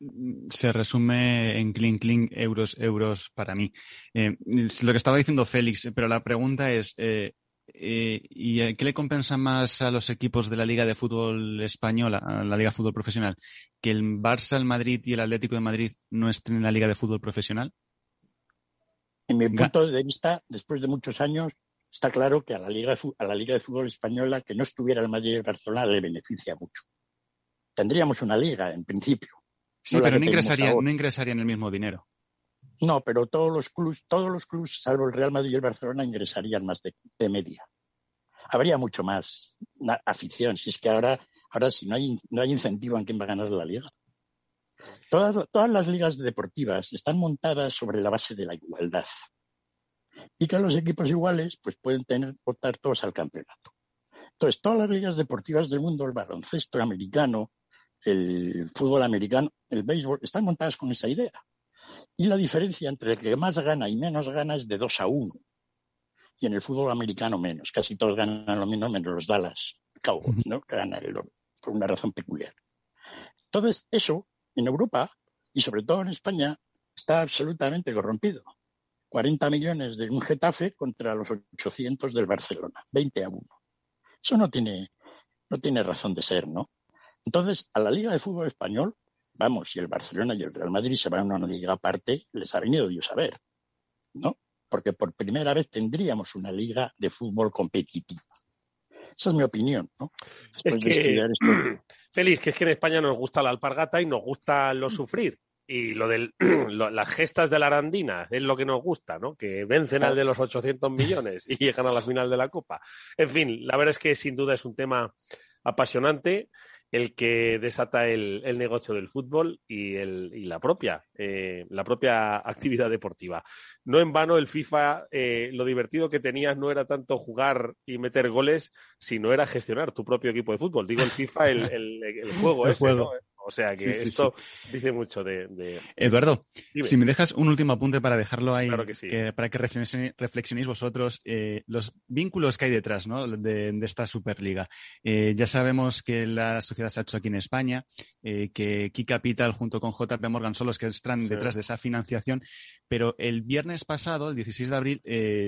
Se resume en clink, clink, euros, euros para mí. lo que estaba diciendo Félix, pero la pregunta es, eh, ¿Y eh, qué le compensa más a los equipos de la Liga de Fútbol Española, a la Liga de Fútbol Profesional? ¿Que el Barça, el Madrid y el Atlético de Madrid no estén en la Liga de Fútbol Profesional? En mi punto de vista, después de muchos años, está claro que a la Liga de, a la Liga de Fútbol Española que no estuviera el Madrid y el Barcelona le beneficia mucho. Tendríamos una liga, en principio. Sí, pero no ingresaría, no ingresaría en el mismo dinero. No, pero todos los clubes, todos los clubes, salvo el Real Madrid y el Barcelona, ingresarían más de, media. Habría mucho más afición. Si es que ahora, ahora si no hay, no hay incentivo en quién va a ganar la liga. Todas, todas las ligas deportivas están montadas sobre la base de la igualdad. Y que los equipos iguales pues pueden tener, votar todos al campeonato. Entonces, todas las ligas deportivas del mundo, el baloncesto americano, el fútbol americano, el béisbol, están montadas con esa idea. Y la diferencia entre el que más gana y menos gana es de 2 a 1. Y en el fútbol americano menos. Casi todos ganan lo mismo menos los Dallas Cowboys, ¿no? Que ganan el por una razón peculiar. Entonces, eso en Europa y sobre todo en España está absolutamente corrompido. 40 millones de un Getafe contra los 800 del Barcelona, 20 a 1. Eso no tiene, no tiene razón de ser, ¿no? Entonces, a la Liga de Fútbol Español vamos, si el Barcelona y el Real Madrid se van a una liga aparte, les ha venido Dios a ver, ¿no? Porque por primera vez tendríamos una liga de fútbol competitiva. Esa es mi opinión, ¿no? es que, Feliz, que es que en España nos gusta la alpargata y nos gusta lo sufrir. Y lo de las gestas de la Arandina es lo que nos gusta, ¿no? Que vencen al de los 800 millones y llegan a la final de la Copa. En fin, la verdad es que sin duda es un tema apasionante el que desata el, negocio del fútbol y, el, y la propia eh, la propia actividad deportiva. No en vano el FIFA eh, lo divertido que tenías no era tanto jugar y meter goles, sino era gestionar tu propio equipo de fútbol. Digo el FIFA el, el, juego ese, ¿no? O sea que esto dice mucho de, Eduardo, si me dejas un último apunte para dejarlo ahí, para que reflexionéis vosotros eh, los vínculos que hay detrás ¿no? de, esta Superliga. Eh, ya sabemos que la sociedad se ha hecho aquí en España, eh, que Key Capital junto con JP Morgan son los que están detrás de esa financiación, pero el viernes pasado, el 16 de abril,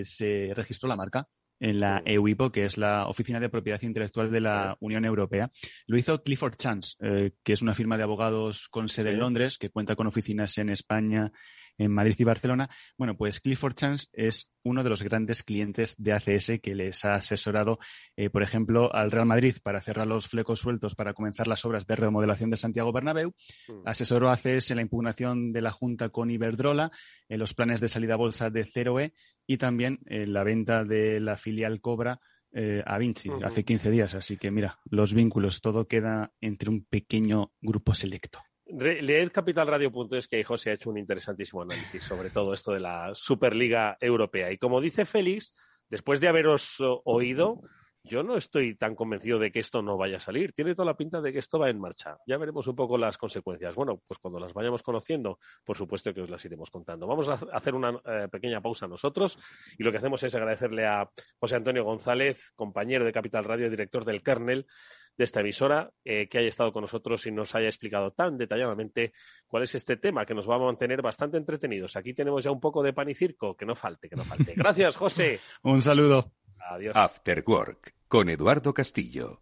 se registró la marca en la EUIPO, que es la Oficina de Propiedad Intelectual de la Unión Europea. Lo hizo Clifford Chance, eh, que es una firma de abogados con sede en Londres, que cuenta con oficinas en España, en Madrid y Barcelona. Bueno, pues Clifford Chance es uno de los grandes clientes de ACS que les ha asesorado, eh, por ejemplo, al Real Madrid para cerrar los flecos sueltos para comenzar las obras de remodelación del Santiago Bernabéu. Mm. Asesoró a ACS en la impugnación de la Junta con Iberdrola, en los planes de salida a bolsa de 0E y también en la venta de la filial Cobra eh, a Vinci hace 15 días. Así que mira, los vínculos, todo queda entre un pequeño grupo selecto. Leed capitalradio.es que José ha hecho un interesantísimo análisis sobre todo esto de la Superliga Europea. Y como dice Félix, después de haberos oído, yo no estoy tan convencido de que esto no vaya a salir. Tiene toda la pinta de que esto va en marcha. Ya veremos un poco las consecuencias. Bueno, pues cuando las vayamos conociendo, por supuesto que os las iremos contando. Vamos a hacer una eh, pequeña pausa nosotros y lo que hacemos es agradecerle a José Antonio González, compañero de Capital Radio, director del Kernel, de esta emisora, eh, que haya estado con nosotros y nos haya explicado tan detalladamente cuál es este tema que nos va a mantener bastante entretenidos. Aquí tenemos ya un poco de pan y circo, que no falte, que no falte. Gracias, José. un saludo. Adiós. After Work con Eduardo Castillo.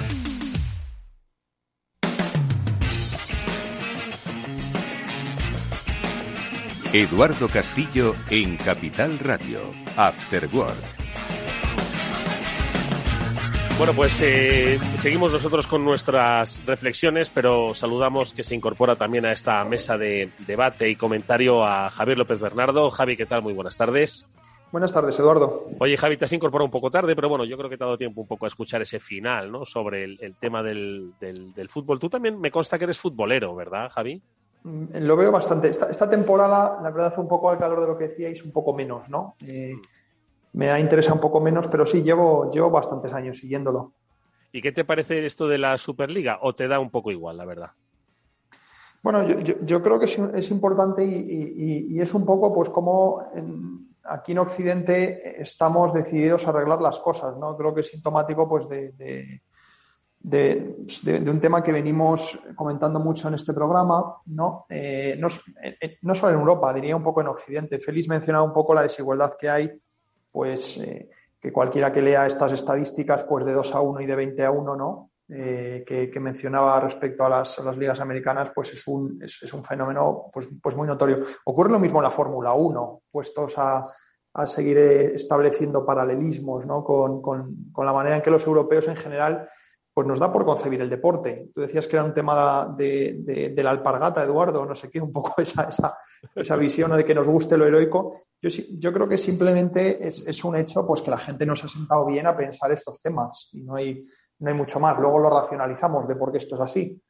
Eduardo Castillo en Capital Radio, After Work. Bueno, pues eh, seguimos nosotros con nuestras reflexiones, pero saludamos que se incorpora también a esta mesa de debate y comentario a Javier López Bernardo. Javi, ¿qué tal? Muy buenas tardes. Buenas tardes, Eduardo. Oye, Javi, te has incorporado un poco tarde, pero bueno, yo creo que te ha dado tiempo un poco a escuchar ese final, ¿no? Sobre el, tema del, del, fútbol. Tú también me consta que eres futbolero, ¿verdad, Javi? Mm, lo veo bastante. Esta, temporada, la verdad, fue un poco al calor de lo que decíais, un poco menos, ¿no? Eh, me ha interesado un poco menos, pero sí, llevo, llevo bastantes años siguiéndolo. ¿Y qué te parece esto de la Superliga? ¿O te da un poco igual, la verdad? Bueno, yo, creo que es, importante y, es un poco, pues, como aquí en Occidente estamos decididos a arreglar las cosas, ¿no? Creo que es sintomático, pues, de de, un tema que venimos comentando mucho en este programa, ¿no? Eh, no, eh, no, solo en Europa, diría un poco en Occidente. Félix mencionaba un poco la desigualdad que hay, pues eh, que cualquiera que lea estas estadísticas, pues de 2 a 1 y de 20 a 1, ¿no? que, mencionaba respecto a las, ligas americanas, pues es un, es, un fenómeno pues, pues muy notorio. Ocurre lo mismo en la Fórmula 1, puestos a, a seguir estableciendo paralelismos ¿no? con, con, con la manera en que los europeos en general pues nos da por concebir el deporte. Tú decías que era un tema de, la alpargata, Eduardo, no sé qué, un poco esa, esa, esa visión de que nos guste lo heroico. Yo, yo creo que simplemente es, un hecho pues que la gente nos ha sentado bien a pensar estos temas y no hay, no hay mucho más. Luego lo racionalizamos de por qué esto es así.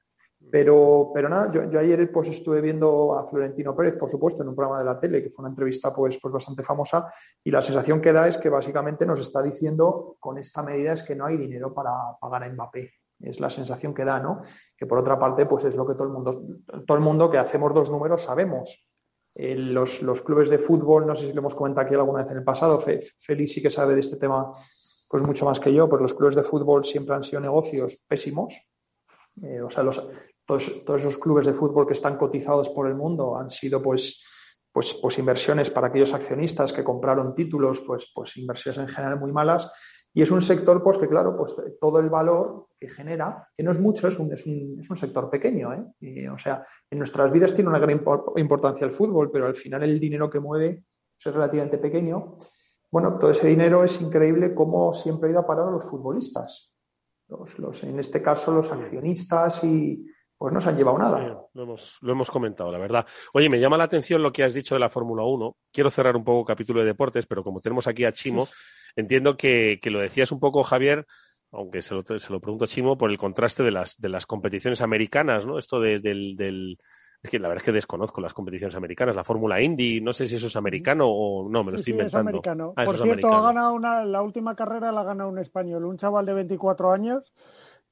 Pero, pero nada, yo, ayer pues estuve viendo a Florentino Pérez, por supuesto, en un programa de la tele, que fue una entrevista pues, pues bastante famosa, y la sensación que da es que básicamente nos está diciendo con esta medida es que no hay dinero para pagar a Mbappé. Es la sensación que da, ¿no? Que por otra parte, pues es lo que todo el mundo, todo el mundo que hacemos dos números sabemos. Eh, los, los, clubes de fútbol, no sé si lo hemos comentado aquí alguna vez en el pasado, Félix sí que sabe de este tema pues mucho más que yo, pues los clubes de fútbol siempre han sido negocios pésimos, eh, o sea, los, todos, esos clubes de fútbol que están cotizados por el mundo han sido pues, pues, pues inversiones para aquellos accionistas que compraron títulos, pues, pues inversiones en general muy malas. Y es un sector, pues que claro, pues todo el valor que genera, que no es mucho, es un, es un, es un sector pequeño. ¿eh? o sea, en nuestras vidas tiene una gran importancia el fútbol, pero al final el dinero que mueve es relativamente pequeño. Bueno, todo ese dinero es increíble cómo siempre ha ido a parar a los futbolistas. Los, los, en este caso, los accionistas y, pues no se han llevado nada. lo, hemos, comentado, la verdad. Oye, me llama la atención lo que has dicho de la Fórmula 1. Quiero cerrar un poco el capítulo de deportes, pero como tenemos aquí a Chimo, entiendo que, lo decías un poco, Javier, aunque se lo, se lo, pregunto a Chimo, por el contraste de las, de las competiciones americanas, ¿no? Esto del, Es que la verdad es que desconozco las competiciones americanas, la Fórmula Indy, no sé si eso es americano o no, me lo estoy inventando. Es americano. Ah, Por cierto, ha ganado una, la última carrera la ha ganado un español, un chaval de 24 años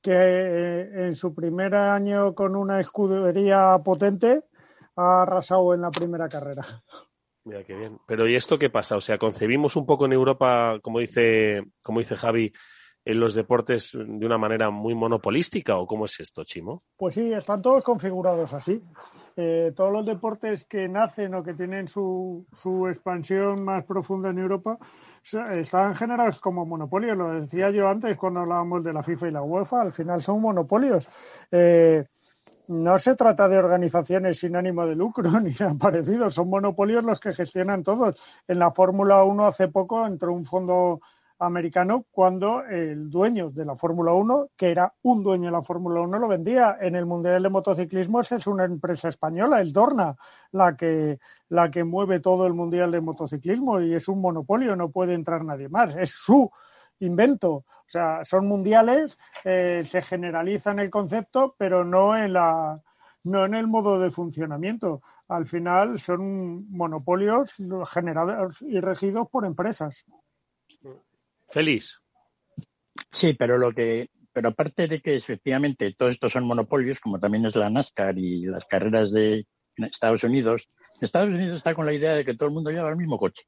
que eh, en su primer año con una escudería potente ha arrasado en la primera carrera. Mira qué bien. Pero ¿y esto qué pasa? O sea, concebimos un poco en Europa, como dice, como dice Javi, en los deportes de una manera muy monopolística o cómo es esto, Chimo? Pues sí, están todos configurados así. Eh, todos los deportes que nacen o que tienen su, su expansión más profunda en Europa están generados como monopolios. Lo decía yo antes cuando hablábamos de la FIFA y la UEFA. Al final son monopolios. Eh, no se trata de organizaciones sin ánimo de lucro ni nada parecido. Son monopolios los que gestionan todos. En la Fórmula 1 hace poco entró un fondo americano cuando el dueño de la Fórmula 1, que era un dueño de la Fórmula 1, lo vendía. En el Mundial de Motociclismo es una empresa española, el Dorna, la que, la que mueve todo el Mundial de Motociclismo y es un monopolio, no puede entrar nadie más. Es su invento. O sea, son mundiales, eh, se generaliza en el concepto, pero no en la no en el modo de funcionamiento. Al final son monopolios generados y regidos por empresas. Feliz. Sí, pero lo que, pero aparte de que efectivamente todos estos son monopolios, como también es la NASCAR y las carreras de Estados Unidos, Estados Unidos está con la idea de que todo el mundo lleva el mismo coche,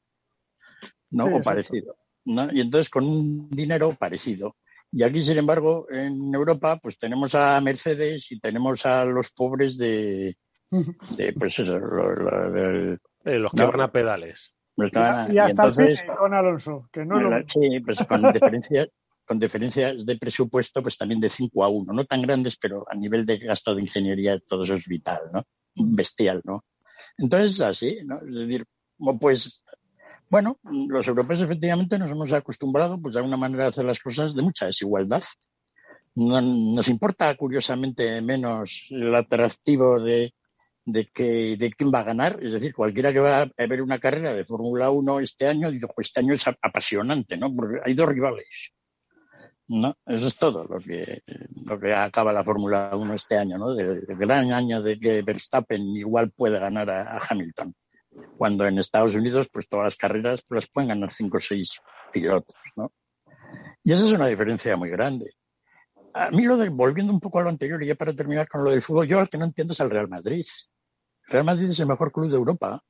¿no? o parecido. ¿no? Y entonces con un dinero parecido. Y aquí, sin embargo, en Europa, pues tenemos a Mercedes y tenemos a los pobres de, de pues eso, eh, los que van a pedales. Y, hasta entonces, con Alonso, que no lo... Sí, pues con diferencias con diferencias de presupuesto, pues también de 5 a 1, no tan grandes, pero a nivel de gasto de ingeniería todo eso es vital, ¿no? Bestial, ¿no? Entonces, así, ¿no? Es decir, pues, bueno, los europeos efectivamente nos hemos acostumbrado pues a una manera de hacer las cosas de mucha desigualdad. No, nos importa, curiosamente, menos el atractivo de, de, que, de quién va a ganar. Es decir, cualquiera que va a ver una carrera de Fórmula 1 este año, digo, este año es apasionante, ¿no? Porque hay dos rivales. ¿no? Eso es todo lo que, lo que acaba la Fórmula 1 este año, ¿no? El, gran año de que Verstappen igual puede ganar a, Hamilton. Cuando en Estados Unidos, pues todas las carreras pues, las pueden ganar cinco o seis pilotos, ¿no? Y esa es una diferencia muy grande. A mí lo de, volviendo un poco a lo anterior y ya para terminar con lo del fútbol, yo lo que no entiendo es al Real Madrid. Real Madrid es el mejor club de Europa,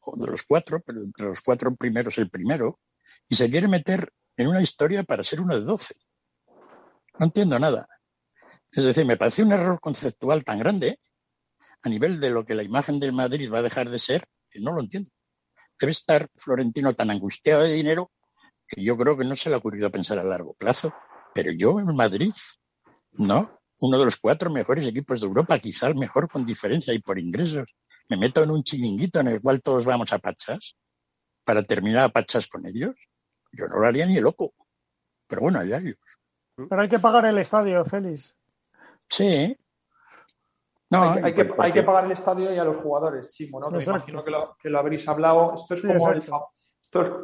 o de los cuatro, pero entre los cuatro primeros el primero, y se quiere meter en una historia para ser uno de doce. No entiendo nada. Es decir, me parece un error conceptual tan grande a nivel de lo que la imagen del Madrid va a dejar de ser, que no lo entiendo. Debe estar Florentino tan angustiado de dinero que yo creo que no se le ha ocurrido pensar a largo plazo. Pero yo en Madrid, no, uno de los cuatro mejores equipos de Europa, quizá el mejor con diferencia y por ingresos. Me meto en un chiringuito en el cual todos vamos a pachas para terminar a pachas con ellos. Yo no lo haría ni loco. Pero bueno, allá ellos. Pero hay que pagar el estadio, Félix. Sí. No, hay, que, hay que pagar el estadio y a los jugadores, Chimo, ¿no? Me imagino que lo, que lo, habréis hablado. Esto es como el,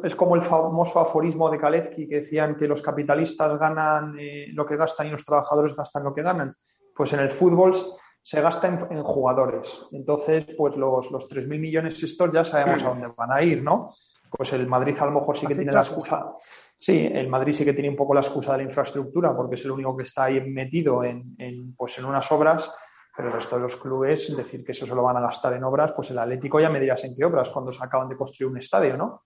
es, como el famoso aforismo de Kalezki que decían que los capitalistas ganan eh, lo que gastan y los trabajadores gastan lo que ganan. Pues en el fútbol se gasta en, jugadores. Entonces, pues los, los 3.000 millones estos ya sabemos a dónde van a ir, ¿no? Pues el Madrid a lo mejor sí que tiene la excusa. Sí, el Madrid sí que tiene un poco la excusa de la infraestructura porque es el único que está ahí metido en, en, pues en unas obras, pero el resto de los clubes, decir que eso se lo van a gastar en obras, pues el Atlético ya me dirás en qué obras cuando se acaban de construir un estadio, ¿no?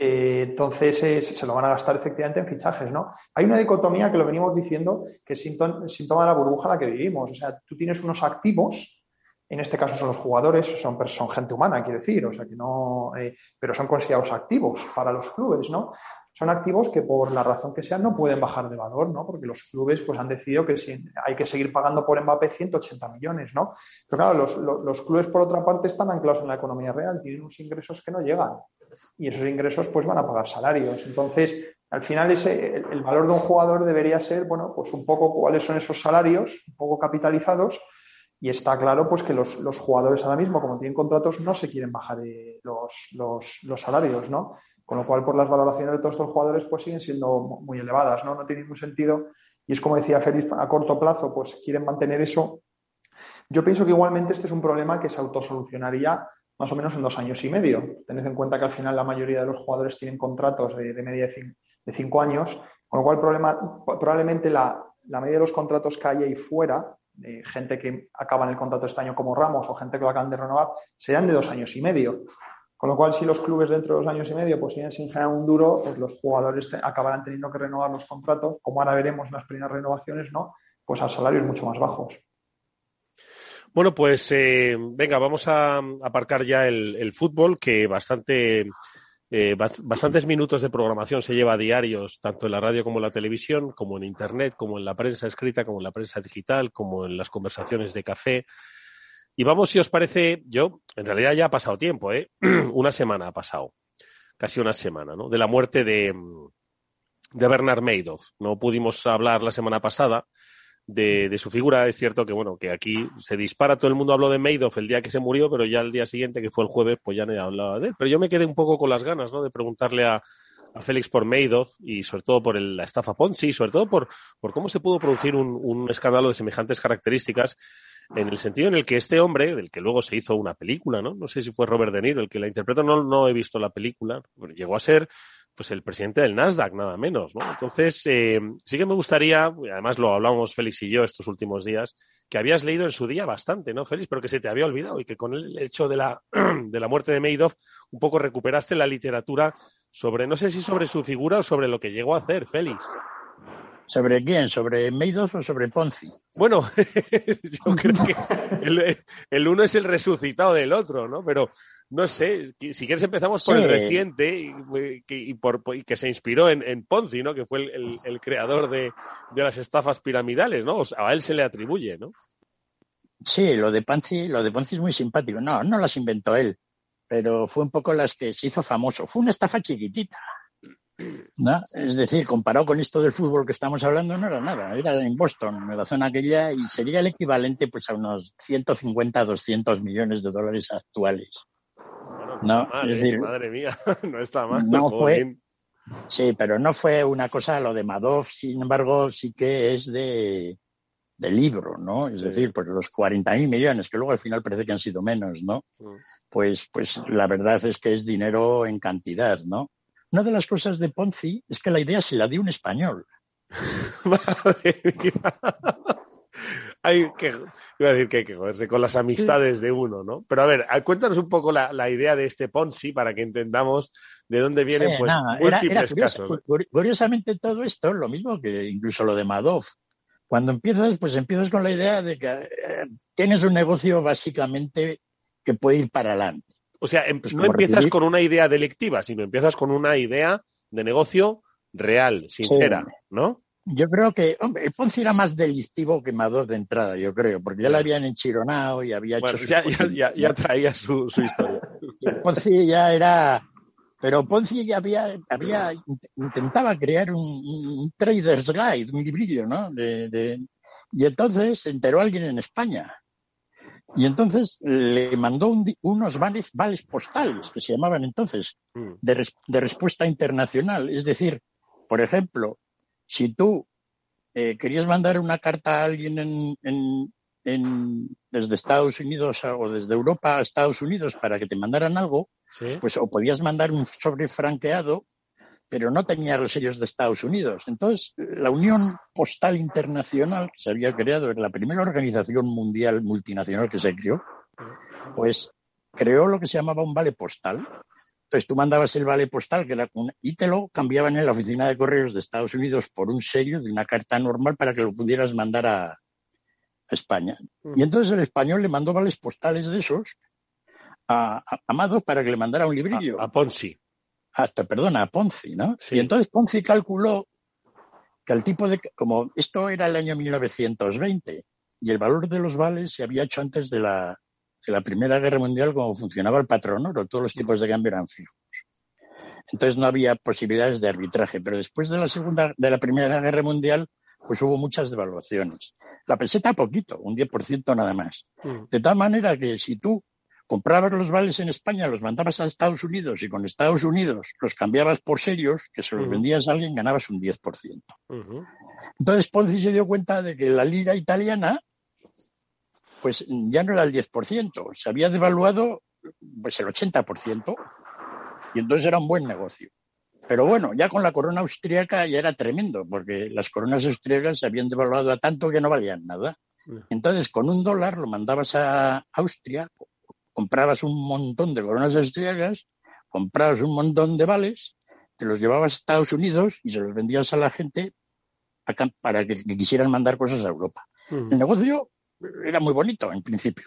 Eh, entonces eh, se lo van a gastar efectivamente en fichajes, ¿no? Hay una dicotomía que lo venimos diciendo que es síntoma, de la burbuja en la que vivimos. O sea, tú tienes unos activos, en este caso son los jugadores, son, gente humana, quiero decir, o sea que no, eh, pero son considerados activos para los clubes, ¿no? Son activos que por la razón que sea no pueden bajar de valor, ¿no? Porque los clubes pues han decidido que hay que seguir pagando por Mbappé 180 millones, ¿no? Pero claro, los, los clubes por otra parte están anclados en la economía real, tienen unos ingresos que no llegan y esos ingresos pues van a pagar salarios. Entonces, al final ese, el, valor de un jugador debería ser, bueno, pues un poco cuáles son esos salarios, un poco capitalizados, y está claro pues que los, los jugadores ahora mismo, como tienen contratos, no se quieren bajar los, los, los, salarios, ¿no? Con lo cual, por las valoraciones de todos estos jugadores, pues siguen siendo muy elevadas, ¿no? No tiene ningún sentido. Y es como decía Félix, a corto plazo, pues quieren mantener eso Yo pienso que igualmente este es un problema que se autosolucionaría más o menos en dos años y medio. Tened en cuenta que al final la mayoría de los jugadores tienen contratos de, media de cinco, años, con lo cual probablemente la, la media de los contratos que hay ahí fuera, de gente que acaba en el contrato este año como Ramos o gente que lo acaban de renovar, serán de dos años y medio. Con lo cual, si los clubes dentro de dos años y medio pues siguen sin generar un duro, pues los jugadores acabarán teniendo que renovar los contratos, como ahora veremos en las primeras renovaciones, ¿no? Pues a salarios mucho más bajos. Bueno, pues eh, venga, vamos a aparcar ya el, fútbol, que bastante, eh, bastantes minutos de programación se lleva a diarios, tanto en la radio como en la televisión, como en Internet, como en la prensa escrita, como en la prensa digital, como en las conversaciones de café. Y vamos, si os parece, yo, en realidad ya ha pasado tiempo, ¿eh? una semana ha pasado, casi una semana, ¿no? De la muerte de, de Bernard Madoff. No pudimos hablar la semana pasada de, de, su figura. Es cierto que, bueno, que aquí se dispara, todo el mundo habló de Madoff el día que se murió, pero ya el día siguiente, que fue el jueves, pues ya no hablaba de él. Pero yo me quedé un poco con las ganas, ¿no? De preguntarle a, a Félix por Madoff y sobre todo por la estafa Ponzi, sobre todo por, por cómo se pudo producir un, un escándalo de semejantes características en el sentido en el que este hombre, del que luego se hizo una película, ¿no? No sé si fue Robert De Niro el que la interpretó, no, no he visto la película, llegó a ser pues el presidente del Nasdaq, nada menos, ¿no? Entonces, eh, sí que me gustaría, además lo hablamos Félix y yo estos últimos días, que habías leído en su día bastante, ¿no, Félix? Pero que se te había olvidado y que con el hecho de la, de la muerte de Madoff un poco recuperaste la literatura sobre, no sé si sobre su figura o sobre lo que llegó a hacer, Félix. ¿Sobre quién? ¿Sobre Madoff o sobre Ponzi? Bueno, yo creo que el, uno es el resucitado del otro, ¿no? Pero no sé, si quieres empezamos por el reciente y, por, que se inspiró en, Ponzi, ¿no? Que fue el, creador de, las estafas piramidales, ¿no? a él se le atribuye, ¿no? Sí, lo de Ponzi, lo de Ponzi es muy simpático. No, no las inventó él, pero fue un poco las que se hizo famoso. Fue una estafa chiquitita. ¿No? Es decir, comparado con esto del fútbol que estamos hablando, no era nada. Era en Boston, en la zona aquella, y sería el equivalente pues a unos 150, 200 millones de dólares actuales. no, es decir, madre mía, no está mal. No fue, sí, pero no fue una cosa lo de Madoff, sin embargo, sí que es de, de libro, ¿no? Es decir, pues los 40.000 millones, que luego al final parece que han sido menos, ¿no? Mm. Pues, pues la verdad es que es dinero en cantidad, ¿no? Una de las cosas de Ponzi es que la idea se la dio un español. Hay que, iba a decir que hay que joderse con las amistades de uno, ¿no? Pero a ver, cuéntanos un poco la, idea de este Ponzi para que entendamos de dónde vienen pues, múltiples casos. Curiosamente todo esto, lo mismo que incluso lo de Madoff. Cuando empiezas, pues empiezas con la idea de que eh, tienes un negocio básicamente que puede ir para adelante. O sea, em, pues no empiezas con una idea delictiva, sino empiezas con una idea de negocio real, sincera, ¿no? Yo creo que, hombre, Ponzi era más delictivo que Madoff de entrada, yo creo, porque ya la habían enchironado y había hecho. Ya, ya, ya, traía su, su historia. Ponzi ya era. Pero Ponzi ya había, había intentaba crear un, un trader's guide, un librillo, ¿no? De, de, y entonces se enteró alguien en España y entonces le mandó unos vales, vales, postales, que se llamaban entonces, mm. de, respuesta internacional. Es decir, por ejemplo, si tú eh, querías mandar una carta a alguien en, en, desde Estados Unidos o desde Europa a Estados Unidos para que te mandaran algo, pues o podías mandar un sobre franqueado pero no tenía los sellos de Estados Unidos. Entonces, la Unión Postal Internacional, que se había creado, era la primera organización mundial multinacional que se creó, pues creó lo que se llamaba un vale postal. Entonces tú mandabas el vale postal que era y te lo cambiaban en la oficina de correos de Estados Unidos por un sello de una carta normal para que lo pudieras mandar a, España. Y entonces el español le mandó vales postales de esos a, Amado para que le mandara un librillo. a Ponzi hasta, perdona, a Ponzi, ¿no? Y entonces Ponzi calculó que el tipo de, como esto era el año 1920 y el valor de los vales se había hecho antes de la, de la Primera Guerra Mundial como funcionaba el patrón oro, todos los tipos de cambio eran fijos. Entonces no había posibilidades de arbitraje, pero después de la Segunda, de la Primera Guerra Mundial, pues hubo muchas devaluaciones. La peseta poquito, un 10% nada más. Mm. De tal manera que si tú comprabas los vales en España, los mandabas a Estados Unidos y con Estados Unidos los cambiabas por serios, que se los vendías a alguien, ganabas un 10%. Entonces Ponzi se dio cuenta de que la lira italiana pues ya no era el 10%, se había devaluado pues el 80%, y entonces era un buen negocio. Pero bueno, ya con la corona austríaca ya era tremendo, porque las coronas austríacas se habían devaluado a tanto que no valían nada. Entonces, con un dólar lo mandabas a Austria, comprabas un montón de coronas austríacas, comprabas un montón de vales, te los llevabas a Estados Unidos y se los vendías a la gente para que, quisieran mandar cosas a Europa. El negocio era muy bonito en principio.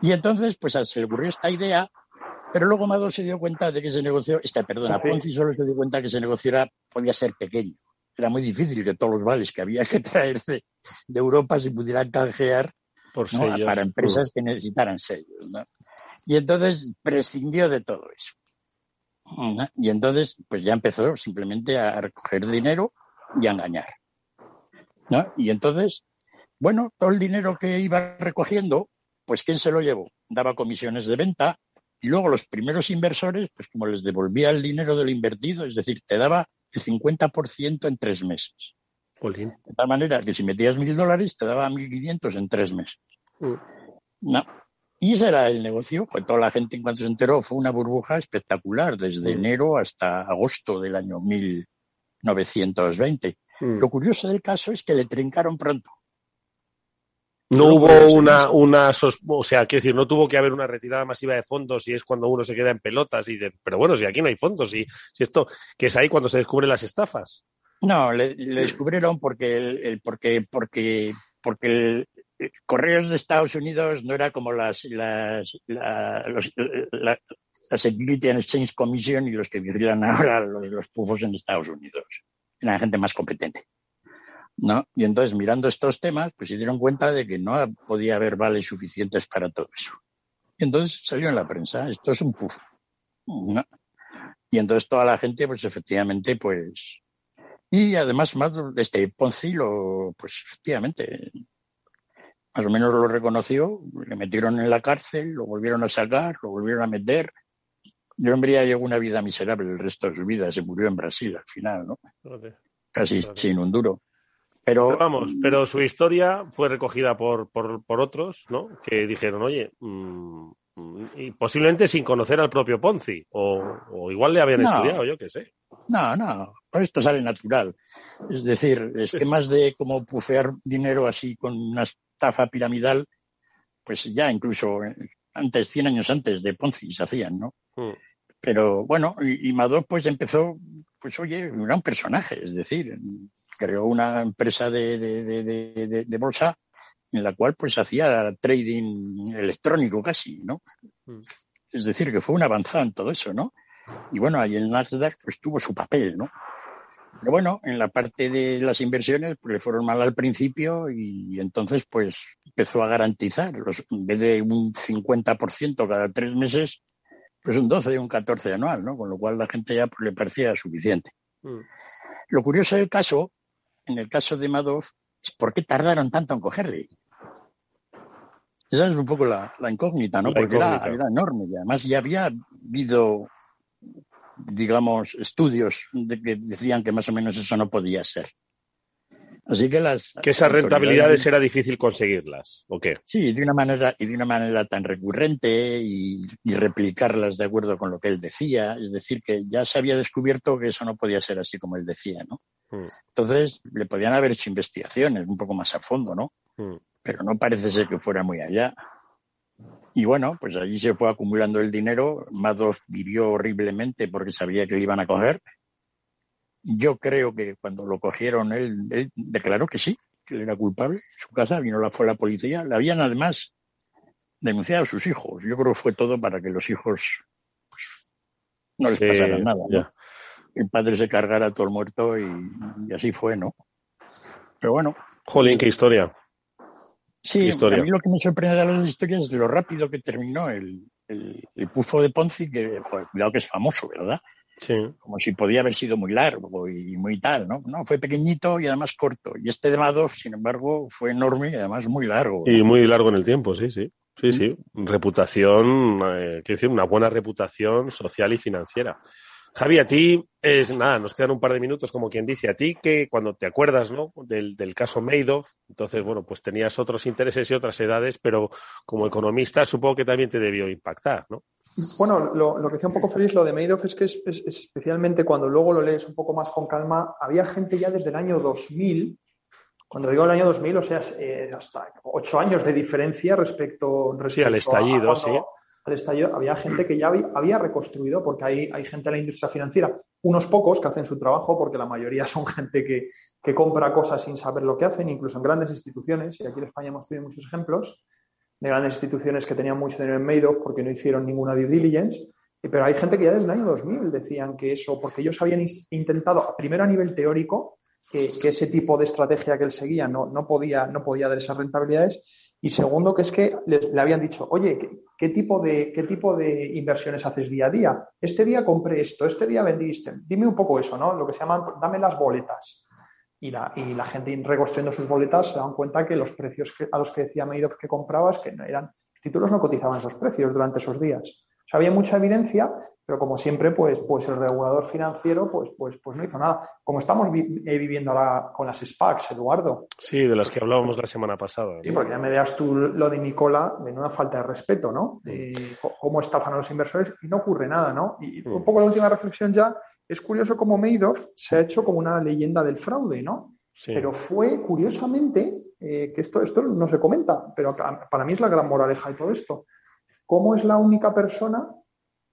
Y entonces, pues se le ocurrió esta idea, pero luego Mado se dio cuenta de que ese negocio, esta, perdona, Ponzi solo se dio cuenta que ese negocio era, podía ser pequeño. Era muy difícil que todos los vales que había que traer de, Europa se pudieran canjear para empresas que necesitaran sellos. Y entonces prescindió de todo eso. Y entonces, pues ya empezó simplemente a recoger dinero y a engañar. Y entonces, bueno, todo el dinero que iba recogiendo, pues ¿quién se lo llevó? Daba comisiones de venta y luego los primeros inversores, pues como les devolvía el dinero de lo invertido, es decir, te daba el 50% en tres meses. De tal manera que si metías mil dólares, te daba mil quinientos en tres meses. Mm. No. Y ese era el negocio. Pues toda la gente, en cuanto se enteró, fue una burbuja espectacular, desde mm. enero hasta agosto del año 1920. Mm. Lo curioso del caso es que le trincaron pronto. No hubo una, una, o sea, quiero decir, no tuvo que haber una retirada masiva de fondos y es cuando uno se queda en pelotas y dice, pero bueno, si aquí no hay fondos, y si esto, que es ahí cuando se descubren las estafas. No, le, descubrieron porque, el, porque, porque, porque el, Correos de Estados Unidos no era como las, las, la, Security and Exchange Commission y los que vigilan ahora los, los pufos en Estados Unidos. Era gente más competente. ¿no? Y entonces, mirando estos temas, pues se dieron cuenta de que no podía haber vales suficientes para todo eso. Y entonces salió en la prensa, esto es un puff. Y entonces toda la gente, pues efectivamente, pues... Y además, más este Ponzi lo, pues efectivamente, más o menos lo reconoció, le metieron en la cárcel, lo volvieron a sacar, lo volvieron a meter. El hombre ya llevó una vida miserable el resto de su vida, se murió en Brasil al final, ¿no? Casi sin un duro. Pero, vamos, pero su historia fue recogida por, por, por otros, ¿no? Que dijeron, oye, mm, y posiblemente sin conocer al propio Ponzi, o, igual le habían estudiado, yo qué sé. No, no, esto sale natural. Es decir, esquemas de cómo pufear dinero así con una estafa piramidal, pues ya incluso antes, 100 años antes de Ponzi se hacían, ¿no? Hmm. Pero bueno, y, y Madoff pues empezó, pues oye, era un personaje, es decir, creó una empresa de, de, de, bolsa en la cual pues hacía trading electrónico casi, ¿no? Mm. Es decir, que fue una avanzada en todo eso, ¿no? Y bueno, ahí el Nasdaq pues tuvo su papel, ¿no? Pero bueno, en la parte de las inversiones pues le fueron mal al principio y entonces pues empezó a garantizar, los, en vez de un 50% cada tres meses, pues un 12 y un 14 anual, ¿no? Con lo cual la gente ya pues, le parecía suficiente. Mm. Lo curioso del caso en el caso de Madoff es por qué tardaron tanto en cogerle. Esa es un poco la, incógnita, ¿no? Porque Era, enorme y además ya había habido, digamos, estudios de que decían que más o menos eso no podía ser. Así que las. Que esas rentabilidades era difícil conseguirlas, ¿o qué? Sí, de una manera, y de una manera tan recurrente y, replicarlas de acuerdo con lo que él decía. Es decir, que ya se había descubierto que eso no podía ser así como él decía, ¿no? Mm. Entonces, le podían haber hecho investigaciones un poco más a fondo, ¿no? Mm. Pero no parece ser que fuera muy allá. Y bueno, pues allí se fue acumulando el dinero. Madoff vivió horriblemente porque sabía que le iban a coger. Yo creo que cuando lo cogieron, él, declaró que sí, que él era culpable. En su casa vino la, fue la policía. Le habían además denunciado a sus hijos. Yo creo que fue todo para que los hijos pues, no les pasara nada el padre se cargara todo el muerto y, así fue, ¿no? Pero bueno. Jolín, qué historia. Sí, a mí lo que me sorprende de las historias es lo rápido que terminó el, el, pufo de Ponzi, que cuidado que es famoso, ¿verdad? Sí. Como si podía haber sido muy largo y muy tal, ¿no? No, fue pequeñito y además corto. Y este de Madoff, sin embargo, fue enorme y además muy largo. Y muy largo en el tiempo, sí, sí. Sí, sí. Reputación, eh, quiero decir, una buena reputación social y financiera. Javi, a ti es nada, nos quedan un par de minutos, como quien dice, a ti que cuando te acuerdas ¿no? del, del caso Madoff, entonces, bueno, pues tenías otros intereses y otras edades, pero como economista supongo que también te debió impactar, ¿no? Bueno, lo, lo que decía un poco feliz lo de Madoff es que es, es, especialmente cuando luego lo lees un poco más con calma, había gente ya desde el año 2000 cuando digo el año 2000, o sea, eh, hasta ocho años de diferencia respecto, respecto sí, al estallido, sí al estallido, había gente que ya había, reconstruido, porque hay, hay gente en la industria financiera, unos pocos que hacen su trabajo, porque la mayoría son gente que, que compra cosas sin saber lo que hacen, incluso en grandes instituciones, y aquí en España hemos tenido muchos ejemplos de grandes instituciones que tenían mucho dinero en Madoff porque no hicieron ninguna due diligence, pero hay gente que ya desde el año 2000 decían que eso, porque ellos habían intentado, primero a nivel teórico, que, que, ese tipo de estrategia que él seguía no, no, podía, no podía dar esas rentabilidades, y segundo, que es que le habían dicho, oye, ¿qué, tipo de, ¿qué tipo de inversiones haces día a día? Este día compré esto, este día vendiste. Dime un poco eso, ¿no? Lo que se llama, dame las boletas. Y la, y la gente reconstruyendo sus boletas se dan cuenta que los precios a los que decía Madoff que comprabas, que no eran, títulos no cotizaban esos precios durante esos días. O sea, había mucha evidencia, pero como siempre, pues, pues el regulador financiero pues, pues, pues no hizo nada. Como estamos eh, viviendo ahora con las SPACs, Eduardo. Sí, de las que hablábamos la semana pasada. Sí, porque ya me das tú lo de Nicola, de una falta de respeto, ¿no? De cómo estafan a los inversores y no ocurre nada, ¿no? Y un poco la última reflexión ya, es curioso cómo Madoff se ha hecho como una leyenda del fraude, ¿no? Sí. Pero fue, curiosamente, eh, que esto, esto no se comenta, pero para mí es la gran moraleja de todo esto cómo es la única persona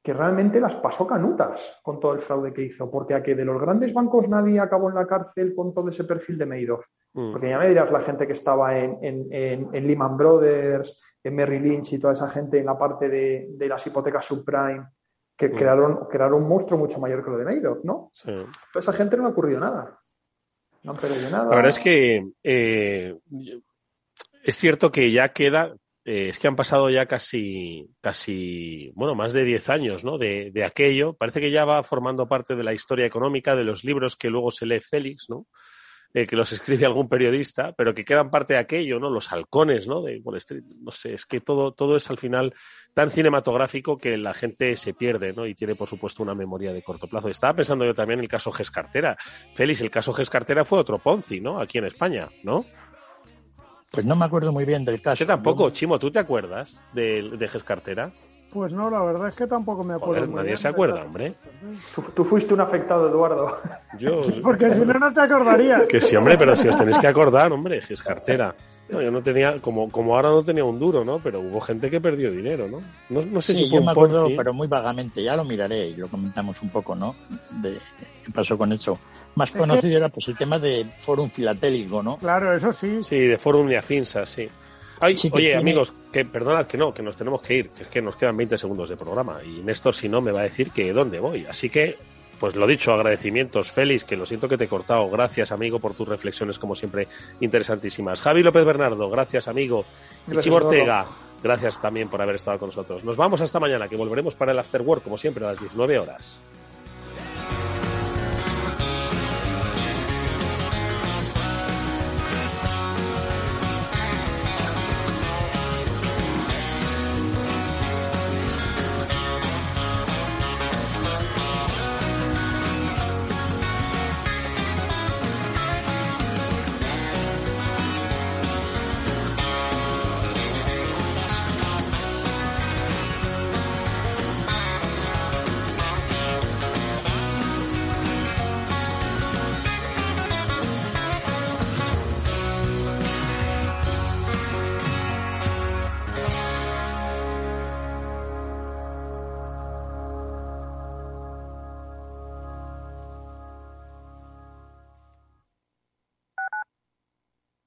que realmente las pasó canutas con todo el fraude que hizo, porque a que de los grandes bancos nadie acabó en la cárcel con todo ese perfil de Madoff. Mm. Porque ya me dirás la gente que estaba en, en, Lehman Brothers, en Merrill Lynch y toda esa gente en la parte de, las hipotecas subprime, que mm. crearon, crearon un monstruo mucho mayor que lo de Madoff, ¿no? Sí. Toda esa gente no le ha ocurrido nada. No han perdido nada. La verdad es que eh, es cierto que ya queda, eh, es que han pasado ya casi, casi, bueno, más de 10 años, ¿no? De, de, aquello. Parece que ya va formando parte de la historia económica, de los libros que luego se lee Félix, ¿no? Eh, que los escribe algún periodista, pero que quedan parte de aquello, ¿no? Los halcones, ¿no? De Wall Street. No sé, es que todo, todo es al final tan cinematográfico que la gente se pierde, ¿no? Y tiene, por supuesto, una memoria de corto plazo. Estaba pensando yo también en el caso Ges Cartera. Félix, el caso Ges Cartera fue otro Ponzi, ¿no? Aquí en España, ¿no? Pues no me acuerdo muy bien del caso. Yo tampoco, Chimo, ¿tú te acuerdas de, de Cartera? Pues no, la verdad es que tampoco me acuerdo. Joder, nadie se acuerda, hombre. Tú, fuiste un afectado, Eduardo. Yo. Porque si no, no te acordarías. Que sí, hombre, pero si os tenéis que acordar, hombre, Cartera. No, yo no tenía, como, como ahora no tenía un duro, ¿no? Pero hubo gente que perdió dinero, ¿no? No, no sé sí, si fue yo me acuerdo, pero muy vagamente. Ya lo miraré y lo comentamos un poco, ¿no? De qué pasó con eso más conocido era pues el tema de Forum Filatélico, ¿no? Claro, eso sí. Sí, de Forum y Afinsa, sí. oye, amigos, que perdonad que no, que nos tenemos que ir, que es que nos quedan 20 segundos de programa y Néstor si no me va a decir que dónde voy. Así que, pues lo dicho, agradecimientos, Félix, que lo siento que te he cortado. Gracias, amigo, por tus reflexiones, como siempre, interesantísimas. Javi López Bernardo, gracias, amigo. y Ortega, gracias también por haber estado con nosotros. Nos vamos hasta mañana, que volveremos para el After Work, como siempre, a las 19 horas.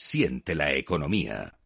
Siente la economía.